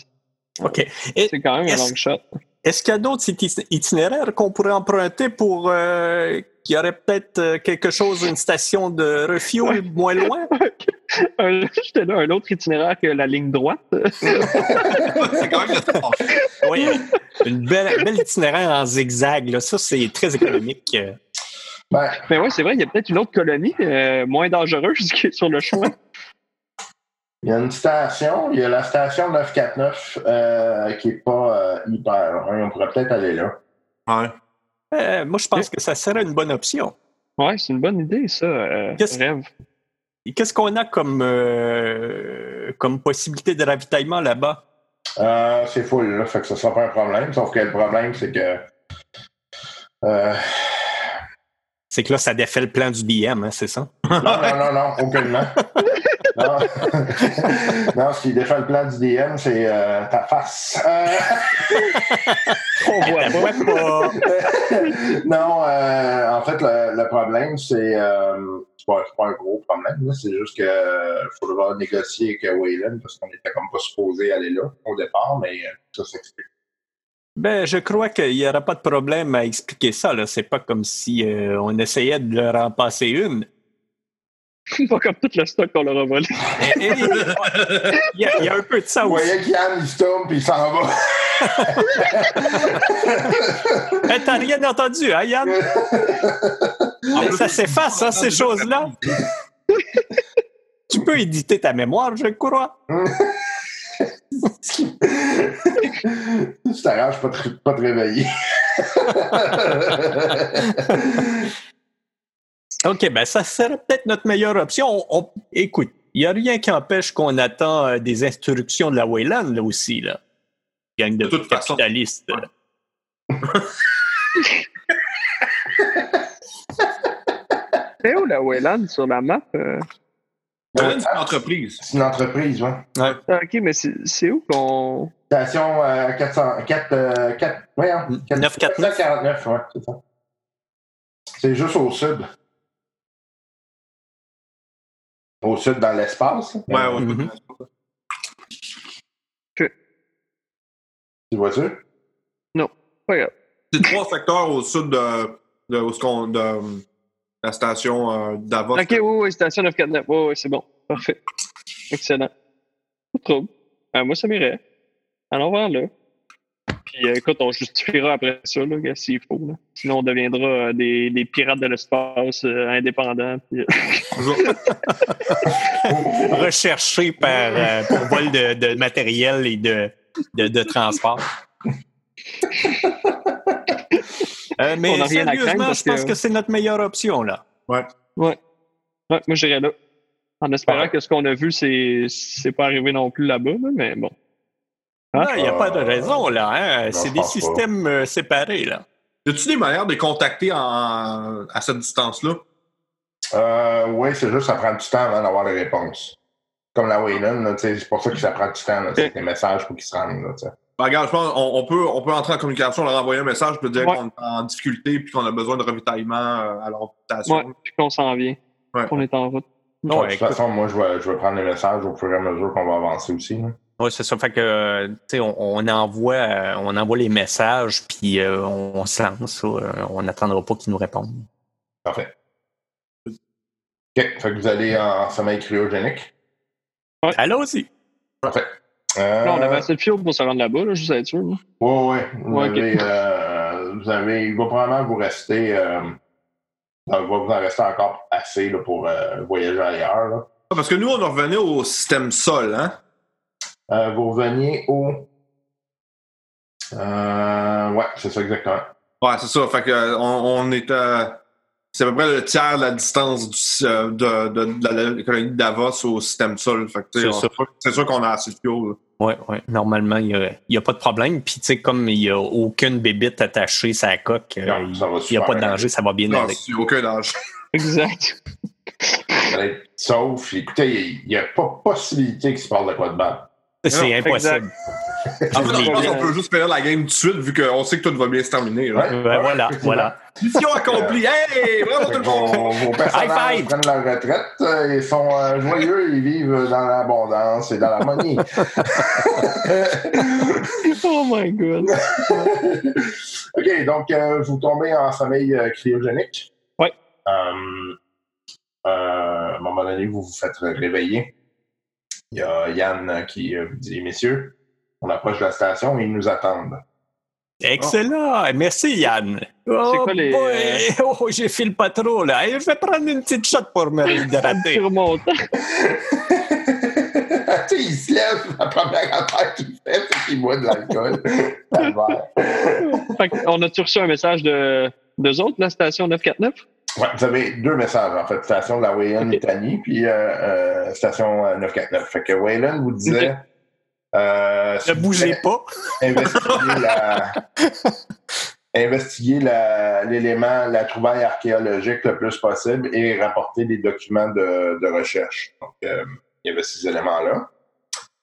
Speaker 5: OK. Et
Speaker 4: C'est quand même un
Speaker 5: Est-ce-
Speaker 4: long shot.
Speaker 5: Est-ce qu'il y a d'autres iti- itinéraires qu'on pourrait emprunter pour euh, qu'il y aurait peut-être euh, quelque chose, une station de refuel moins loin?
Speaker 4: Un- J'étais là, un autre itinéraire que la ligne droite.
Speaker 6: c'est quand même le.
Speaker 5: Oui, une belle, belle itinéraire en zigzag. Là. Ça, c'est très économique. euh.
Speaker 2: Ben,
Speaker 4: Mais oui, c'est vrai, il y a peut-être une autre colonie euh, moins dangereuse qui est sur le chemin.
Speaker 2: il y a une station, il y a la station 949 euh, qui n'est pas euh, hyper. On pourrait peut-être aller là.
Speaker 6: Ouais.
Speaker 5: Euh, moi, je pense que ça serait une bonne option.
Speaker 4: Ouais, c'est une bonne idée, ça. Euh,
Speaker 5: Qu'est-ce-
Speaker 4: rêve.
Speaker 5: Et Qu'est-ce qu'on a comme, euh, comme possibilité de ravitaillement là-bas?
Speaker 2: Euh, c'est full, là, fait que ça sera pas un problème. Sauf que le problème, c'est que. euh,
Speaker 5: C'est que là, ça défait le plan du DM, hein, c'est ça?
Speaker 2: non, non, non, non, aucunement. non. non, ce qui défait le plan du DM, c'est euh, ta face. Euh,
Speaker 4: On voit pas.
Speaker 2: non, euh, en fait, le, le problème, c'est. C'est pas, un gros problème, c'est juste que euh, faudra négocier avec Wayland parce qu'on était comme pas supposé aller là au départ, mais ça s'explique.
Speaker 5: Ben, je crois qu'il n'y aura pas de problème à expliquer ça. Là. C'est pas comme si euh, on essayait de leur en passer une.
Speaker 4: Pas comme tout le stock qu'on leur a volé.
Speaker 5: Il y, a- il y a un peu de ça
Speaker 2: Vous
Speaker 5: aussi.
Speaker 2: voyez qu'Yann, il se tombe puis il s'en va.
Speaker 5: Hey, T'as rien entendu, hein, Yann? Mais ça s'efface, hein, ces choses-là. tu peux éditer ta mémoire, je crois.
Speaker 2: Je t'arrange pas, pas te réveiller.
Speaker 5: OK, ben ça serait peut-être notre meilleure option. On- on- écoute, il n'y a rien qui empêche qu'on attend euh, des instructions de la Wayland, là aussi, là. Gang de,
Speaker 6: De toute façon.
Speaker 5: capitalistes. là.
Speaker 4: C'est où la Wayland sur la map? euh?
Speaker 6: Wayland, c'est une entreprise.
Speaker 2: C'est une entreprise, ouais.
Speaker 4: Ah, ok, mais c'est c'est où qu'on.
Speaker 2: Station euh, 400, 4, euh, 4, voyons, 4,
Speaker 5: 949.
Speaker 2: 449, ouais, c'est ça. C'est juste au sud. Au sud, dans l'espace.
Speaker 6: Ouais, ouais.
Speaker 5: Mhm.
Speaker 2: Tu vois-tu?
Speaker 4: Pas grave.
Speaker 6: C'est trois secteurs au sud de, de, où ce qu'on- de, la station euh, Davos.
Speaker 4: Ok, oui, oui, station 949. Oui, oui, c'est bon. Parfait. Excellent. Pas de trouble. Euh, moi, ça m'irait. Allons voir là. Puis euh, écoute, on justifiera après ça, là, gars, s'il faut. Là. Sinon, on deviendra euh, des, des pirates de l'espace euh, indépendants. Puis, euh,
Speaker 5: Recherché par, euh, pour vol de, de matériel et de, de, de transport. Euh, mais
Speaker 4: On a rien à
Speaker 5: sérieusement, je pense
Speaker 4: que-
Speaker 5: que, c'est notre meilleure option, là.
Speaker 4: ouais. ouais. Moi, j'irais là. En espérant
Speaker 2: Ouais.
Speaker 4: que ce qu'on a vu, c'est c'est pas arrivé non plus là-bas, là, mais bon. Hein?
Speaker 5: Il n'y a pas de raison, là. Hein?
Speaker 2: non,
Speaker 5: C'est des
Speaker 2: pas.
Speaker 5: systèmes euh, séparés, là.
Speaker 6: Y a-tu des manières de les contacter en, à cette distance-là?
Speaker 2: Euh, oui, c'est juste, ça prend du temps avant d'avoir les réponses. Comme la Wayland, c'est pour ça que ça prend du temps, c'est des messages pour qu'ils se rendent. Là, tu sais.
Speaker 6: Ben, regarde, je pense qu'on on peut, on peut entrer en communication, leur envoyer un message, peut dire
Speaker 4: Ouais.
Speaker 6: qu'on est en difficulté puis qu'on a besoin de ravitaillement euh, à leur station.
Speaker 4: Ouais, puis qu'on s'en vient.
Speaker 6: Ouais.
Speaker 4: On est en route.
Speaker 2: de
Speaker 5: Ouais,
Speaker 2: toute
Speaker 5: écoute,
Speaker 2: façon, moi, je vais, je vais prendre les messages au fur et à mesure qu'on va avancer aussi. là.
Speaker 5: Oui, c'est ça. Fait que, euh, tu sais, on, on envoie, euh, on envoie les messages, puis euh, on, on se lance. ça. Euh, On n'attendra pas qu'ils nous répondent.
Speaker 2: Parfait. OK. Fait que vous allez en sommeil cryogénique.
Speaker 5: Allons-y.
Speaker 2: Parfait. Euh,
Speaker 4: Là, on avait assez de fuel pour se rendre là-bas, là, juste à être sûr. là.
Speaker 2: Ouais, ouais. Vous,
Speaker 4: Ouais, ok.
Speaker 2: avez, euh, vous avez. Il va probablement vous rester. Euh, il va vous en rester encore assez là, pour euh, voyager ailleurs. là.
Speaker 6: Ah, Parce que nous, on revenait au système sol, hein?
Speaker 2: Euh, vous reveniez au. Euh, ouais, c'est ça exactement.
Speaker 6: Ouais, c'est ça. Fait que euh, on, on est à- C'est à peu près le tiers de la distance du, de, de, de la, la colonie de Davos au système sol. Fait que,
Speaker 5: C'est
Speaker 6: on- c'est sûr qu'on a assez de fuel.
Speaker 5: Oui, oui. Normalement, il n'y a, pas de problème. Puis, tu sais, comme il n'y a aucune bébite attachée sur la coque,
Speaker 2: Non,
Speaker 5: il n'y a pas de danger, ça va bien
Speaker 6: Non,
Speaker 5: aller.
Speaker 6: il n'y a aucun danger.
Speaker 4: Exact.
Speaker 2: Sauf. Écoutez, il n'y a pas possibilité qu'il se parle de quoi de mal.
Speaker 5: C'est impossible.
Speaker 6: En fait, pense qu'on peut juste finir la game tout de suite vu qu'on sait que tout va bien se terminer.
Speaker 2: Ouais.
Speaker 5: Ben, voilà, voilà.
Speaker 6: Mission accomplie! Hey! Bravo tout le
Speaker 2: Vos,
Speaker 6: monde!
Speaker 2: vos personnages
Speaker 5: High five!
Speaker 2: prennent leur retraite, euh, ils sont euh, joyeux, ils vivent dans l'abondance et dans l'harmonie.
Speaker 4: Oh my god.
Speaker 2: OK, donc euh, vous tombez en sommeil euh, cryogénique. Euh, euh, à un moment donné, vous vous faites réveiller. Il y a Yann qui euh, vous dit Messieurs, on approche de la station et ils nous attendent.
Speaker 5: Excellent. Merci, Yann. Oh,
Speaker 4: quoi les,
Speaker 5: boy. Oh, j'ai fait le pas trop, là. Je vais prendre une petite shot pour me réhydrater.
Speaker 2: Tu sais, il se lève, la première affaire qu'il fait, c'est qu'il boit de l'alcool.
Speaker 4: On a-tu reçu un message de d'eux autres, la station 949?
Speaker 2: Ouais, vous avez deux messages, en fait. Station de la Wayland
Speaker 4: Ok.
Speaker 2: Italie, puis euh, euh, station euh, 949. Fait que Wayland vous disait... euh,
Speaker 5: Ne bougez pas.
Speaker 2: investiguer la investiguer la- l'élément, la trouvaille archéologique le plus possible et rapporter des documents de, de recherche. Donc, euh, il y avait ces éléments-là.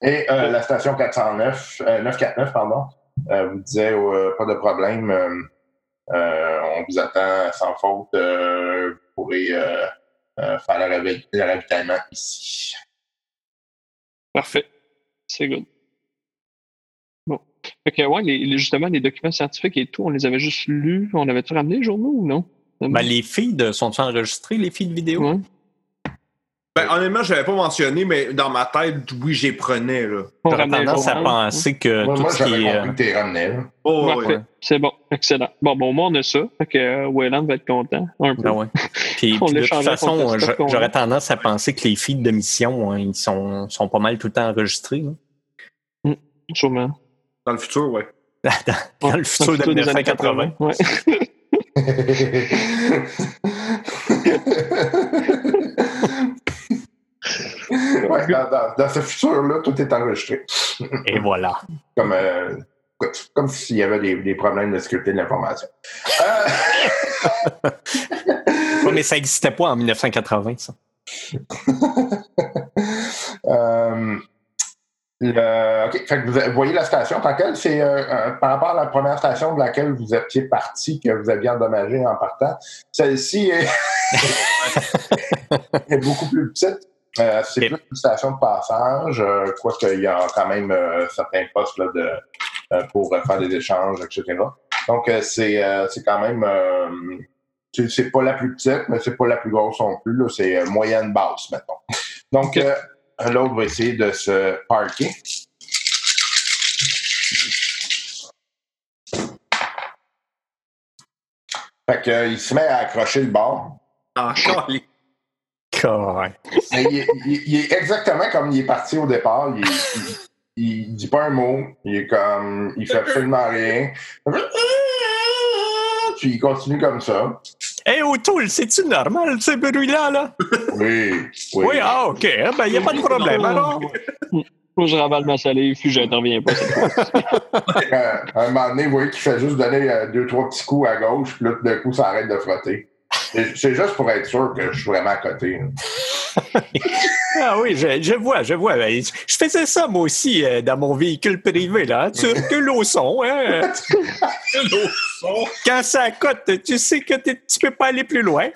Speaker 2: Et euh, la station 409, euh, 949, pardon, euh, vous disait euh, pas de problème, euh, euh, on vous attend sans faute, euh, vous pourrez euh, euh, faire le, ravi- le ravitaillement ici.
Speaker 4: Parfait. C'est good. Bon. Fait que, ouais, les, les- justement, les documents scientifiques et tout, on les avait juste lus. On avait-tu ramené les journaux ou non?
Speaker 5: Ben, les feeds sont enregistrés, les feeds vidéo?
Speaker 4: Ouais.
Speaker 6: Ben, honnêtement, je l'avais pas mentionné, mais dans ma tête, oui, j'y prenais.
Speaker 5: J'aurais tendance à
Speaker 4: journaux.
Speaker 5: penser que
Speaker 2: Moi,
Speaker 5: tout
Speaker 2: moi,
Speaker 5: ce qui est.
Speaker 2: compris que t'es ramené. là.
Speaker 6: Oh, ouais.
Speaker 4: Parfait. C'est bon. Excellent. Bon, bon, moi, on a ça. Fait que euh, Wayland va être content. Un peu.
Speaker 5: Ah ouais. Puis, de toute façon, j'aurais tendance à penser que les feeds de mission, hein, ils sont, sont pas mal tout le temps enregistrés. hein.
Speaker 4: Sûrement.
Speaker 6: Dans le futur, ouais.
Speaker 5: Dans, dans le futur de
Speaker 4: des années
Speaker 5: 1980.
Speaker 4: 80. Ouais.
Speaker 2: Ouais, dans, dans- dans ce futur-là, tout est enregistré.
Speaker 5: Et voilà.
Speaker 2: Comme, euh, comme s'il y avait des, des problèmes de sécurité de l'information. Euh,
Speaker 5: mais ça n'existait pas en 1980, ça.
Speaker 2: euh, le- OK, fait que vous voyez la station tant qu'elle, c'est euh, euh, par rapport à la première station de laquelle vous étiez parti, que vous aviez endommagé en partant. Celle-ci est, est beaucoup plus petite. Euh, c'est plus une station de passage. Euh, crois qu'il y a quand même euh, certains postes là, de, euh, pour euh, faire des échanges, etc. Donc, euh, c'est euh, c'est quand même. euh, c'est c'est pas la plus petite, mais c'est pas la plus grosse non plus. là. C'est euh, moyenne basse, mettons. Donc, euh, l'autre va essayer de se parker. Fait que, euh, il se met à accrocher le bord.
Speaker 6: Les.
Speaker 5: Correct.
Speaker 2: Mais il, est- il- il est exactement comme il est parti au départ. Il, il, il dit pas un mot. Il est comme. Il fait absolument rien. Puis il continue comme ça.
Speaker 5: Hé, O'Toole, c'est-tu normal, ce bruit-là, là?
Speaker 2: Oui. Oui.
Speaker 5: Oui, ah, OK. Ah, Ben, il n'y a pas de problème, alors.
Speaker 4: Faut que je ravale ma salive, puis j'interviens pas. cette fois.
Speaker 2: Euh, à un moment donné, vous voyez qu'il fait juste donner euh, deux, trois petits coups à gauche, puis là, tout d'un coup, ça arrête de frotter. C'est c'est juste pour être sûr que je suis vraiment à côté. là.
Speaker 5: ah oui, je, vois, je vois. Ben, je faisais ça moi aussi euh, dans mon véhicule privé, là. Hein. Tu recules au son, hein? Quand ça cote, tu sais que tu ne peux pas aller plus loin.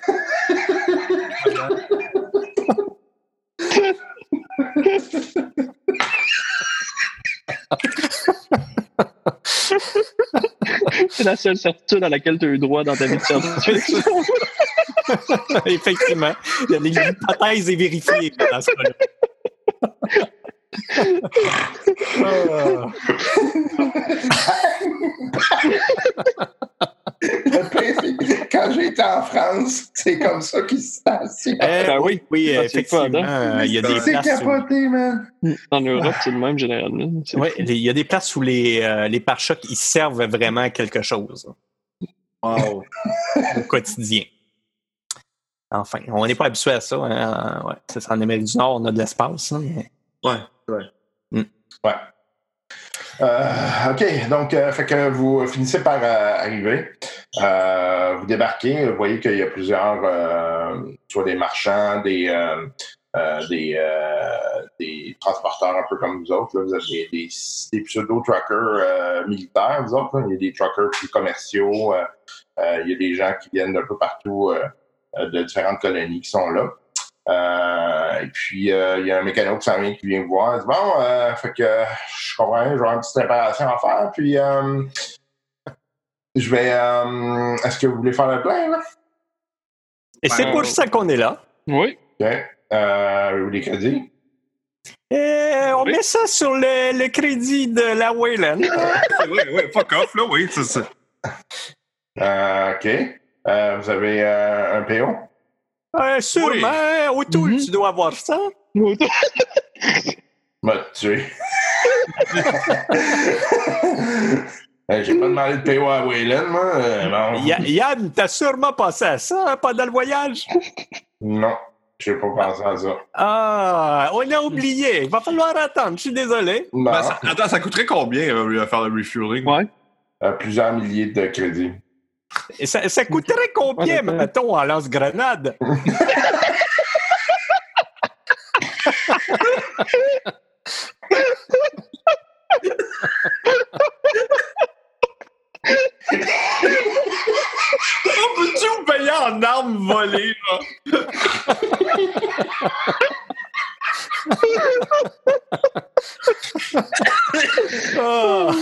Speaker 4: C'est la seule certitude à laquelle tu as eu droit dans ta vie de
Speaker 5: Effectivement. Il y a des hypothèses et vérifiées dans ce cas-là. Ah.
Speaker 2: Quand j'étais en France, c'est comme ça qu'il se passe.
Speaker 5: Eh
Speaker 4: Ben
Speaker 5: oui, oui,
Speaker 4: Ah, c'est
Speaker 5: effectivement.
Speaker 4: fun,
Speaker 5: euh, Il y a des
Speaker 2: C'est
Speaker 5: places où,
Speaker 2: capoté, man.
Speaker 4: En Europe, c'est le même généralement. Fou.
Speaker 5: il y a des places où les, euh, les pare-chocs ils servent vraiment à quelque chose
Speaker 6: Wow.
Speaker 5: au quotidien. Enfin, on n'est pas habitué à ça. hein. Ouais, c'est ça, en Amérique du Nord, on a de l'espace. hein, mais-
Speaker 6: Ouais, ouais.
Speaker 2: Ouais. Euh, OK, donc, euh, fait que vous finissez par euh, arriver. Euh, vous débarquez, vous voyez qu'il y a plusieurs, euh, soit des marchands, des, euh, euh, des, euh, des transporteurs un peu comme vous autres. là. Vous avez des, des, pseudo-truckers euh, militaires, vous autres. là. Il y a des truckers plus commerciaux. euh, euh, il y a des gens qui viennent d'un peu partout euh, euh, de différentes colonies qui sont là. Euh, et puis, euh, il y a un mécano qui s'en vient qui vient me voir. Il dit Bon, euh, fait que euh, je comprends, je vais avoir une petite réparation à faire. Puis, euh, je vais. euh, Est-ce que vous voulez faire le plein, là?
Speaker 5: Et c'est pour ça qu'on est là.
Speaker 4: Oui.
Speaker 2: OK. Euh, avez-vous des crédits?
Speaker 5: Et on
Speaker 4: Oui.
Speaker 5: met ça sur le, le crédit de la Wayland.
Speaker 6: Vrai, ouais, fuck off, là, oui, c'est ça.
Speaker 2: Euh, OK. Euh, vous avez euh, un PO
Speaker 5: Euh, sûrement, autour,
Speaker 4: Mhm.
Speaker 5: tu dois avoir ça.
Speaker 2: M'a tué. Euh, J'ai pas demandé de PO à Wayland, moi. Euh,
Speaker 5: Yann, t'as sûrement pensé à ça hein, pendant le voyage?
Speaker 2: Non, j'ai pas pensé à ça.
Speaker 5: Ah, on a oublié. Il va falloir attendre. Je suis désolé.
Speaker 2: Non.
Speaker 6: Ben, ça- attends, ça coûterait combien euh, faire le refueling?
Speaker 4: Ouais.
Speaker 2: Euh, plusieurs milliers de crédits.
Speaker 5: Et ça, ça coûterait combien,
Speaker 4: Ouais,
Speaker 5: mettons, en lance-grenade?
Speaker 6: On peut-tu vous payer en armes volées, là?
Speaker 5: Ah,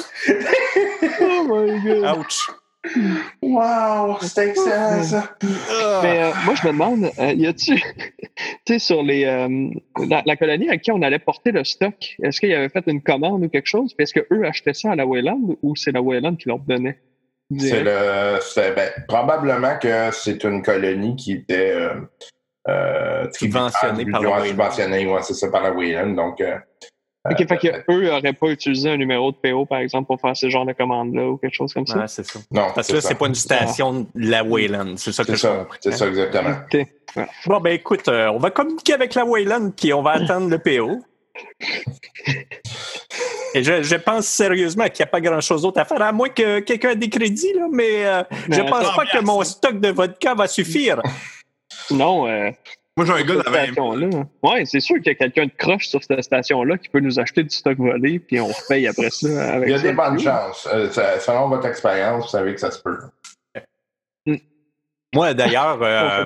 Speaker 4: Oh my god.
Speaker 5: ouch.
Speaker 2: Wow, c'est excellent, ça.
Speaker 5: Ah.
Speaker 4: Mais euh, moi, je me demande, euh, y a-tu, tu sais, sur les, euh, la, la colonie à qui on allait porter le stock, est-ce qu'il y avait fait une commande ou quelque chose? Puis Est-ce qu'eux achetaient ça à la Wayland ou c'est la Wayland qui leur donnait?
Speaker 2: C'est le, c'est- ben, probablement que c'est une colonie qui était euh, euh,
Speaker 5: Subventionnée par la Wayland.
Speaker 2: subventionnée, ouais, c'est ça, par la Wayland. Donc, euh,
Speaker 4: Ok,
Speaker 2: euh,
Speaker 4: fait qu'eux n'auraient pas utilisé un numéro de PO, par exemple, pour faire ce genre de commande-là ou quelque chose comme ça?
Speaker 5: Ouais, c'est ça.
Speaker 2: non,
Speaker 5: Parce que là, c'est pas une station de la Wayland. C'est ça que
Speaker 2: C'est
Speaker 5: je comprends.
Speaker 2: c'est ça exactement.
Speaker 5: Bon, ben écoute, euh, on va communiquer avec la Wayland puis on va attendre le PO. Et je, je pense sérieusement qu'il n'y a pas grand-chose d'autre à faire, à moins que quelqu'un ait des crédits, là, mais euh, je
Speaker 4: Mais
Speaker 5: pense pas que mon stock de vodka va suffire.
Speaker 4: Non, euh,
Speaker 6: Moi, j'ai un gars
Speaker 4: station-là. Ouais, c'est sûr qu'il y a quelqu'un de croche sur cette station-là qui peut nous acheter du stock volé, puis on repaye après ça. Avec
Speaker 2: Il y a des bonnes chances. Euh, ça- selon votre expérience, vous savez que ça se peut.
Speaker 5: Moi, d'ailleurs, euh,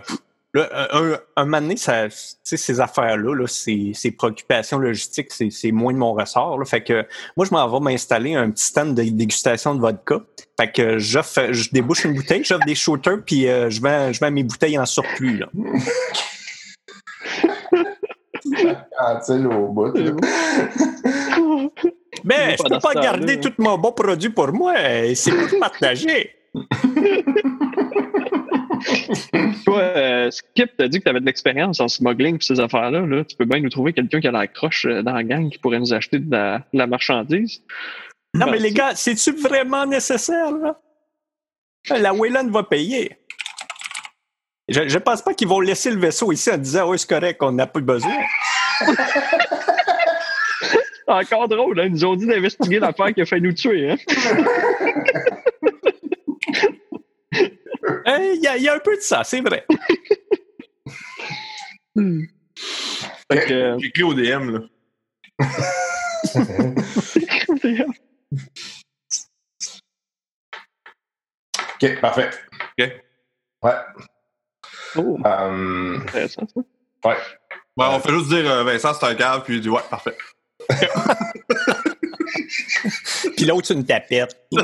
Speaker 5: là, un, un moment donné, ça, tu sais, ces affaires-là, là, ces, ces préoccupations logistiques, c'est moins de mon ressort. Là. Fait que moi, je m'en vais m'installer un petit stand de dégustation de vodka. Fait que je débouche une bouteille, j'offre des shooters, puis euh, je, vends, je vends mes bouteilles en surplus. Là.
Speaker 2: Tu sais, au bout.
Speaker 5: Mais je peux pas garder tout mon bon produit pour moi. C'est pour partager.
Speaker 4: Toi, euh, Skip, t'as dit que tu avais de l'expérience en smuggling et ces affaires-là. Là. Tu peux bien nous trouver quelqu'un qui a la croche euh, dans la gang qui pourrait nous acheter de la, de la marchandise.
Speaker 5: Non, mais les gars, c'est-tu vraiment nécessaire? Là? La Wayland va payer. Je ne pense pas qu'ils vont laisser le vaisseau ici en disant Oui, c'est correct, on n'a plus besoin.
Speaker 4: Encore drôle, hein? ils nous ont dit d'investiguer l'affaire qui a fait nous tuer. Hein?
Speaker 5: Hein, Il y, a- il y a un peu de ça, c'est vrai.
Speaker 4: Euh,
Speaker 6: J'ai clé au DM, là.
Speaker 2: OK, parfait.
Speaker 6: OK.
Speaker 2: Ouais.
Speaker 4: oh,
Speaker 2: Euh,
Speaker 4: intéressant, ça.
Speaker 2: ouais.
Speaker 6: Ouais, on fait juste dire euh, Vincent, c'est un cave, puis il dit ouais, parfait.
Speaker 5: Puis l'autre, c'est une tapette. ok,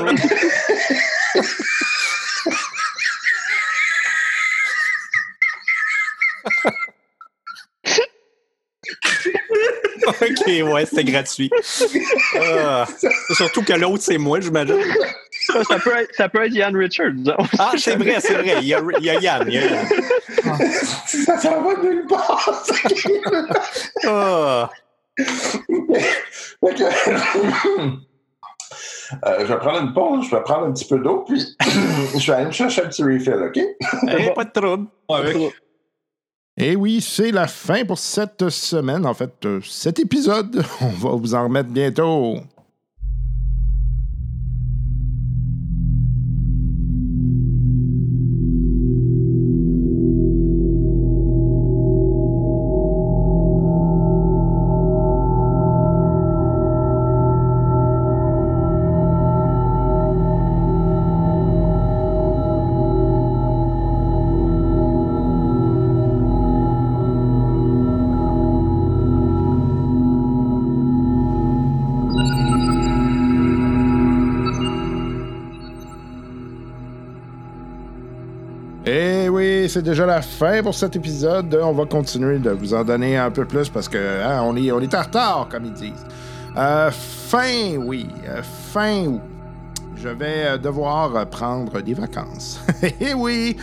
Speaker 5: ouais, c'était gratuit. Ah. surtout que l'autre, c'est moi, j'imagine.
Speaker 4: Ça, ça, peut être, ça peut être Ian Richards.
Speaker 5: Ah, c'est vrai, c'est vrai. Il y, a, il y a Yann. Il y a Yann.
Speaker 7: ça s'en va nulle part.
Speaker 5: Ah.
Speaker 7: Que- Euh, je vais prendre une pause, je vais prendre un petit peu d'eau, puis je vais aller me chercher un petit refill, OK?
Speaker 5: Eh, pas de trouble.
Speaker 6: Avec.
Speaker 2: Et oui, c'est la fin pour cette semaine, en fait, euh, cet épisode. On va vous en remettre bientôt. C'est déjà la fin pour cet épisode. On va continuer de vous en donner un peu plus parce que hein, on, est, on est en retard, comme ils disent. Euh, fin, oui, euh, fin août. Je vais euh, devoir prendre des vacances. Et oui,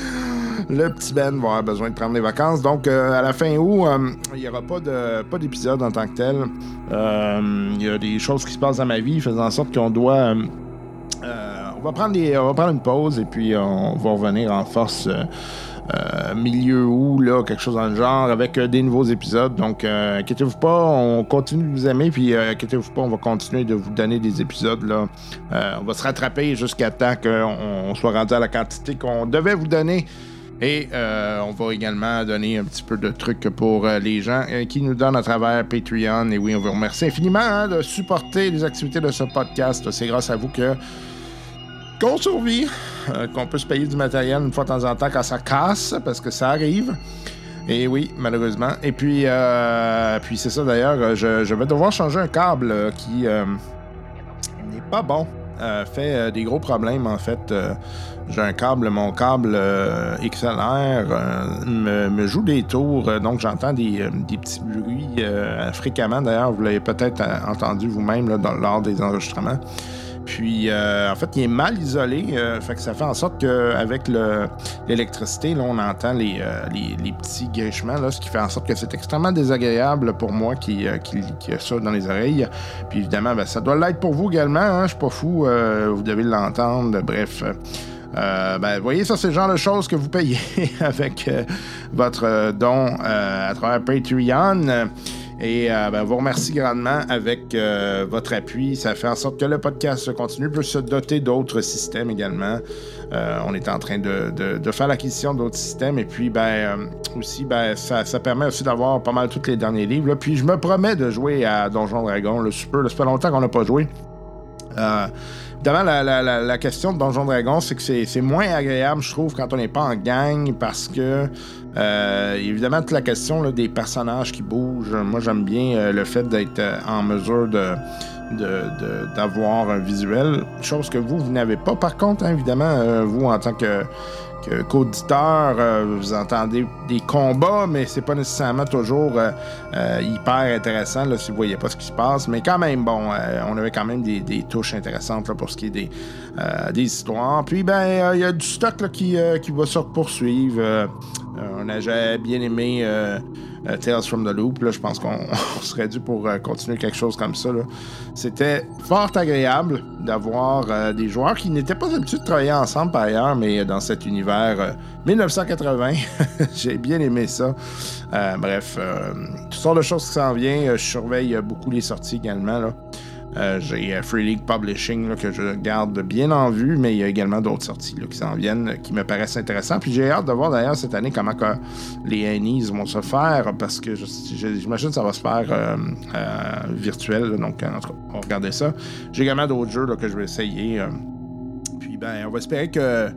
Speaker 2: le petit Ben va avoir besoin de prendre des vacances. Donc, à la fin août, il n'y aura pas de pas d'épisode en tant que tel. Il y a des choses qui se passent dans ma vie faisant en sorte qu'on doit on, va prendre des- on va prendre une pause et puis on va revenir en force milieu août, là, quelque chose dans le genre, avec euh, des nouveaux épisodes. Donc, euh, inquiétez-vous pas, on continue de vous aimer, puis euh, inquiétez-vous pas, on va continuer de vous donner des épisodes. Là. On va se rattraper jusqu'à temps qu'on on soit rendu à la quantité qu'on devait vous donner. Et on va également donner un petit peu de trucs pour les gens qui nous donnent à travers Patreon. Et oui, on vous remercie infiniment hein, de supporter les activités de ce podcast. C'est grâce à vous que qu'on survit, euh, qu'on peut se payer du matériel une fois de temps en temps quand ça casse, parce que ça arrive. Et oui, malheureusement. Et puis, euh, puis c'est ça d'ailleurs, euh, je, vais devoir changer un câble euh, qui n'est pas bon. Fait des gros problèmes en fait. J'ai un câble, mon câble XLR me, me joue des tours, donc j'entends des, des petits bruits fréquemment. D'ailleurs, vous l'avez peut-être entendu vous-même lors des enregistrements. Puis, euh, en fait, il est mal isolé. euh, ça fait en sorte qu'avec l'électricité, là, on entend les, euh, petits grichements, là, ce qui fait en sorte que c'est extrêmement désagréable pour moi qui, qui, a ça dans les oreilles. Puis, évidemment, ben, ça doit l'être pour vous également. Hein, je suis pas fou. vous devez l'entendre. Bref. ben, vous voyez, ça, c'est le genre de choses que vous payez avec votre don à travers Patreon. Et euh, ben, vous remercie grandement avec euh, votre appui. Ça fait en sorte que le podcast continue, peut se doter d'autres systèmes également. Euh, on est en train de, faire l'acquisition d'autres systèmes. Et puis, ben, euh, aussi, ben, ça, permet aussi d'avoir pas mal tous les derniers livres. Puis, je me promets de jouer à Donjon Dragon, le super. ça fait longtemps qu'on n'a pas joué. Évidemment, la, question de Donjon Dragon, c'est que c'est moins agréable, je trouve, quand on n'est pas en gang, parce que, euh, évidemment, toute la question là, des personnages qui bougent, moi, j'aime bien euh, le fait d'être euh, en mesure de d'avoir un visuel, chose que vous, vous n'avez pas. Par contre, hein, évidemment, euh, vous, en tant que- qu'auditeur, euh, vous entendez des combats, mais c'est pas nécessairement toujours euh, euh, hyper intéressant là, si vous voyez pas ce qui se passe. Mais quand même, bon, euh, on avait quand même des, des touches intéressantes là, pour ce qui est des, euh, des histoires. Puis, ben, euh, il y a du stock là, qui, euh, qui va se poursuivre. Euh, euh, on a bien aimé euh, euh, Tales from the Loop. Là, je pense qu'on on serait dû pour euh, continuer quelque chose comme ça. C'était fort agréable d'avoir euh, des joueurs qui n'étaient pas habitués de travailler ensemble par ailleurs, mais dans cet univers euh, 1980. J'ai bien aimé ça. Euh, bref, euh, toutes sortes de choses qui s'en viennent. Euh, Je surveille euh, beaucoup les sorties également. Là. Euh, J'ai euh, Free League Publishing que je garde bien en vue, mais il y a également d'autres sorties qui s'en viennent euh, qui me paraissent intéressantes. Puis j'ai hâte de voir d'ailleurs cette année comment que les Annies vont se faire parce que j'imagine que ça va se faire virtuel. donc, en tout cas, on va regarder ça. J'ai également d'autres jeux que je vais essayer. puis ben, on va espérer que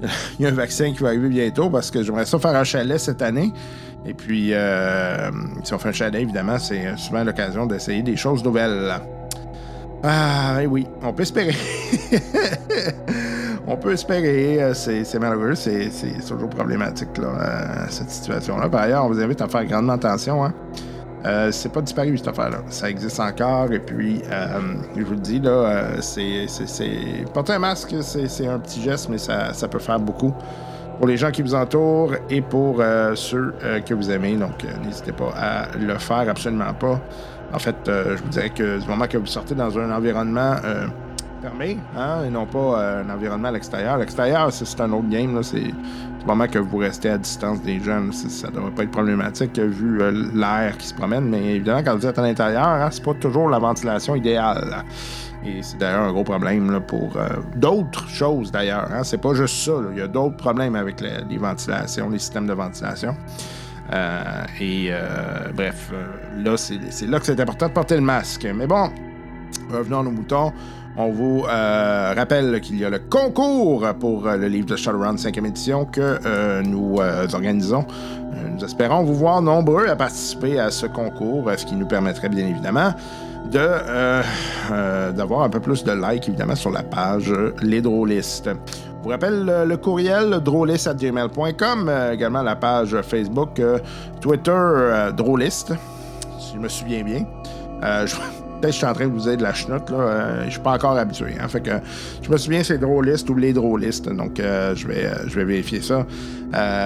Speaker 2: il y a un vaccin qui va arriver bientôt parce que j'aimerais ça faire un chalet cette année. Et puis, si on fait un chalet, évidemment, c'est souvent l'occasion d'essayer des choses nouvelles. Ah, et oui, on peut espérer. on peut espérer. euh, C'est malheureux. C'est toujours problématique, là, euh, cette situation-là. Par ailleurs, on vous invite à faire grandement attention. Hein. Euh, c'est pas disparu cette affaire-là. Ça existe encore et puis je vous le dis là, c'est, porter un masque, c'est, un petit geste, mais ça, peut faire beaucoup pour les gens qui vous entourent et pour ceux que vous aimez. Donc n'hésitez pas à le faire, absolument pas. En fait, euh, je vous dirais que du moment que vous sortez dans un environnement euh, fermé, hein, et non pas euh, un environnement à l'extérieur. L'extérieur, c'est, un autre game. Là, c'est du moment que vous restez à distance des jeunes, ça ne devrait pas être problématique vu l'air qui se promène. Mais évidemment, quand vous êtes à l'intérieur, hein, c'est pas toujours la ventilation idéale. Et c'est d'ailleurs un gros problème pour d'autres choses d'ailleurs. Hein. C'est pas juste ça. Il y a d'autres problèmes avec les ventilations, les systèmes de ventilation. Euh, et euh, bref, euh, là, c'est là que c'est important de porter le masque. Mais bon, revenons à nos moutons. On vous rappelle qu'il y a le concours pour le livre de Shadowrun 5e édition que nous organisons. Nous espérons vous voir nombreux à participer à ce concours, ce qui nous permettrait bien évidemment de d'avoir un peu plus de likes évidemment sur la page euh, Les. Vous rappelle le courriel drôliste@gmail.com, euh, également la page Facebook, euh, Twitter euh, Drôliste, si je me souviens bien. Peut-être que je suis en train de vous aider de la chenoute, là. euh, je suis pas encore habitué. Hein, que je me souviens c'est drôliste ou les drôlistes. Donc je vais je vais vérifier ça.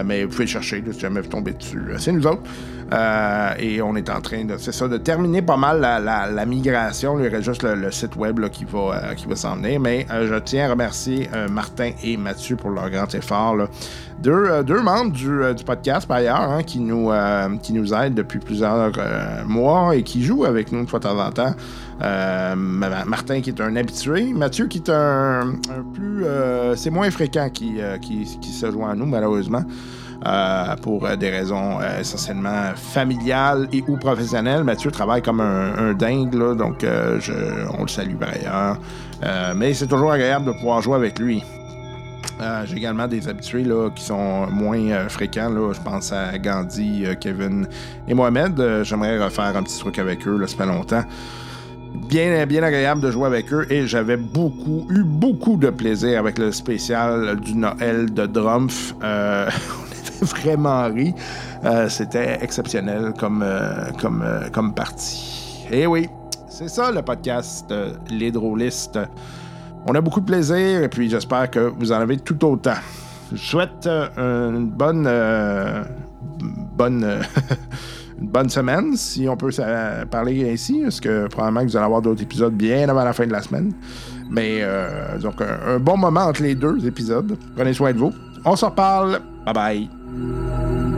Speaker 2: Mais vous pouvez le chercher si jamais vous tombez dessus. C'est nous autres. Euh, et on est en train de, c'est ça, de terminer pas mal la, migration. Il y aurait juste le, site web qui va, euh, va s'en venir. Mais euh, je tiens à remercier Martin et Mathieu pour leur grand effort. Deux, membres du, podcast, par ailleurs, hein, qui, nous, qui nous aident depuis plusieurs mois et qui jouent avec nous de fois en temps. Ma- Martin qui est un habitué, Mathieu qui est un, un plus... c'est moins fréquent qui, qui, qui se joint à nous, malheureusement. Euh, pour euh, des raisons euh, essentiellement familiales et ou professionnelles. Mathieu travaille comme un, dingue, donc on le salue par ailleurs. Mais c'est toujours agréable de pouvoir jouer avec lui. J'ai également des habitués là, qui sont moins fréquents. Là. Je pense à Gandhi, Kevin et Mohamed. J'aimerais refaire un petit truc avec eux, là, ça fait longtemps. Bien, bien agréable de jouer avec eux et j'avais beaucoup, eu beaucoup de plaisir avec le spécial du Noël de Drumpf. Vraiment ri. Euh, C'était exceptionnel comme, euh, comme, euh, comme partie. Et oui, c'est ça le podcast Les Drôlistes. On a beaucoup de plaisir et puis j'espère que vous en avez tout autant. Je souhaite une bonne, bonne, une bonne semaine, si on peut parler ainsi, parce que probablement vous allez avoir d'autres épisodes bien avant la fin de la semaine. Mais donc un, un bon moment entre les deux épisodes. Prenez soin de vous. On se reparle. Bye bye. Música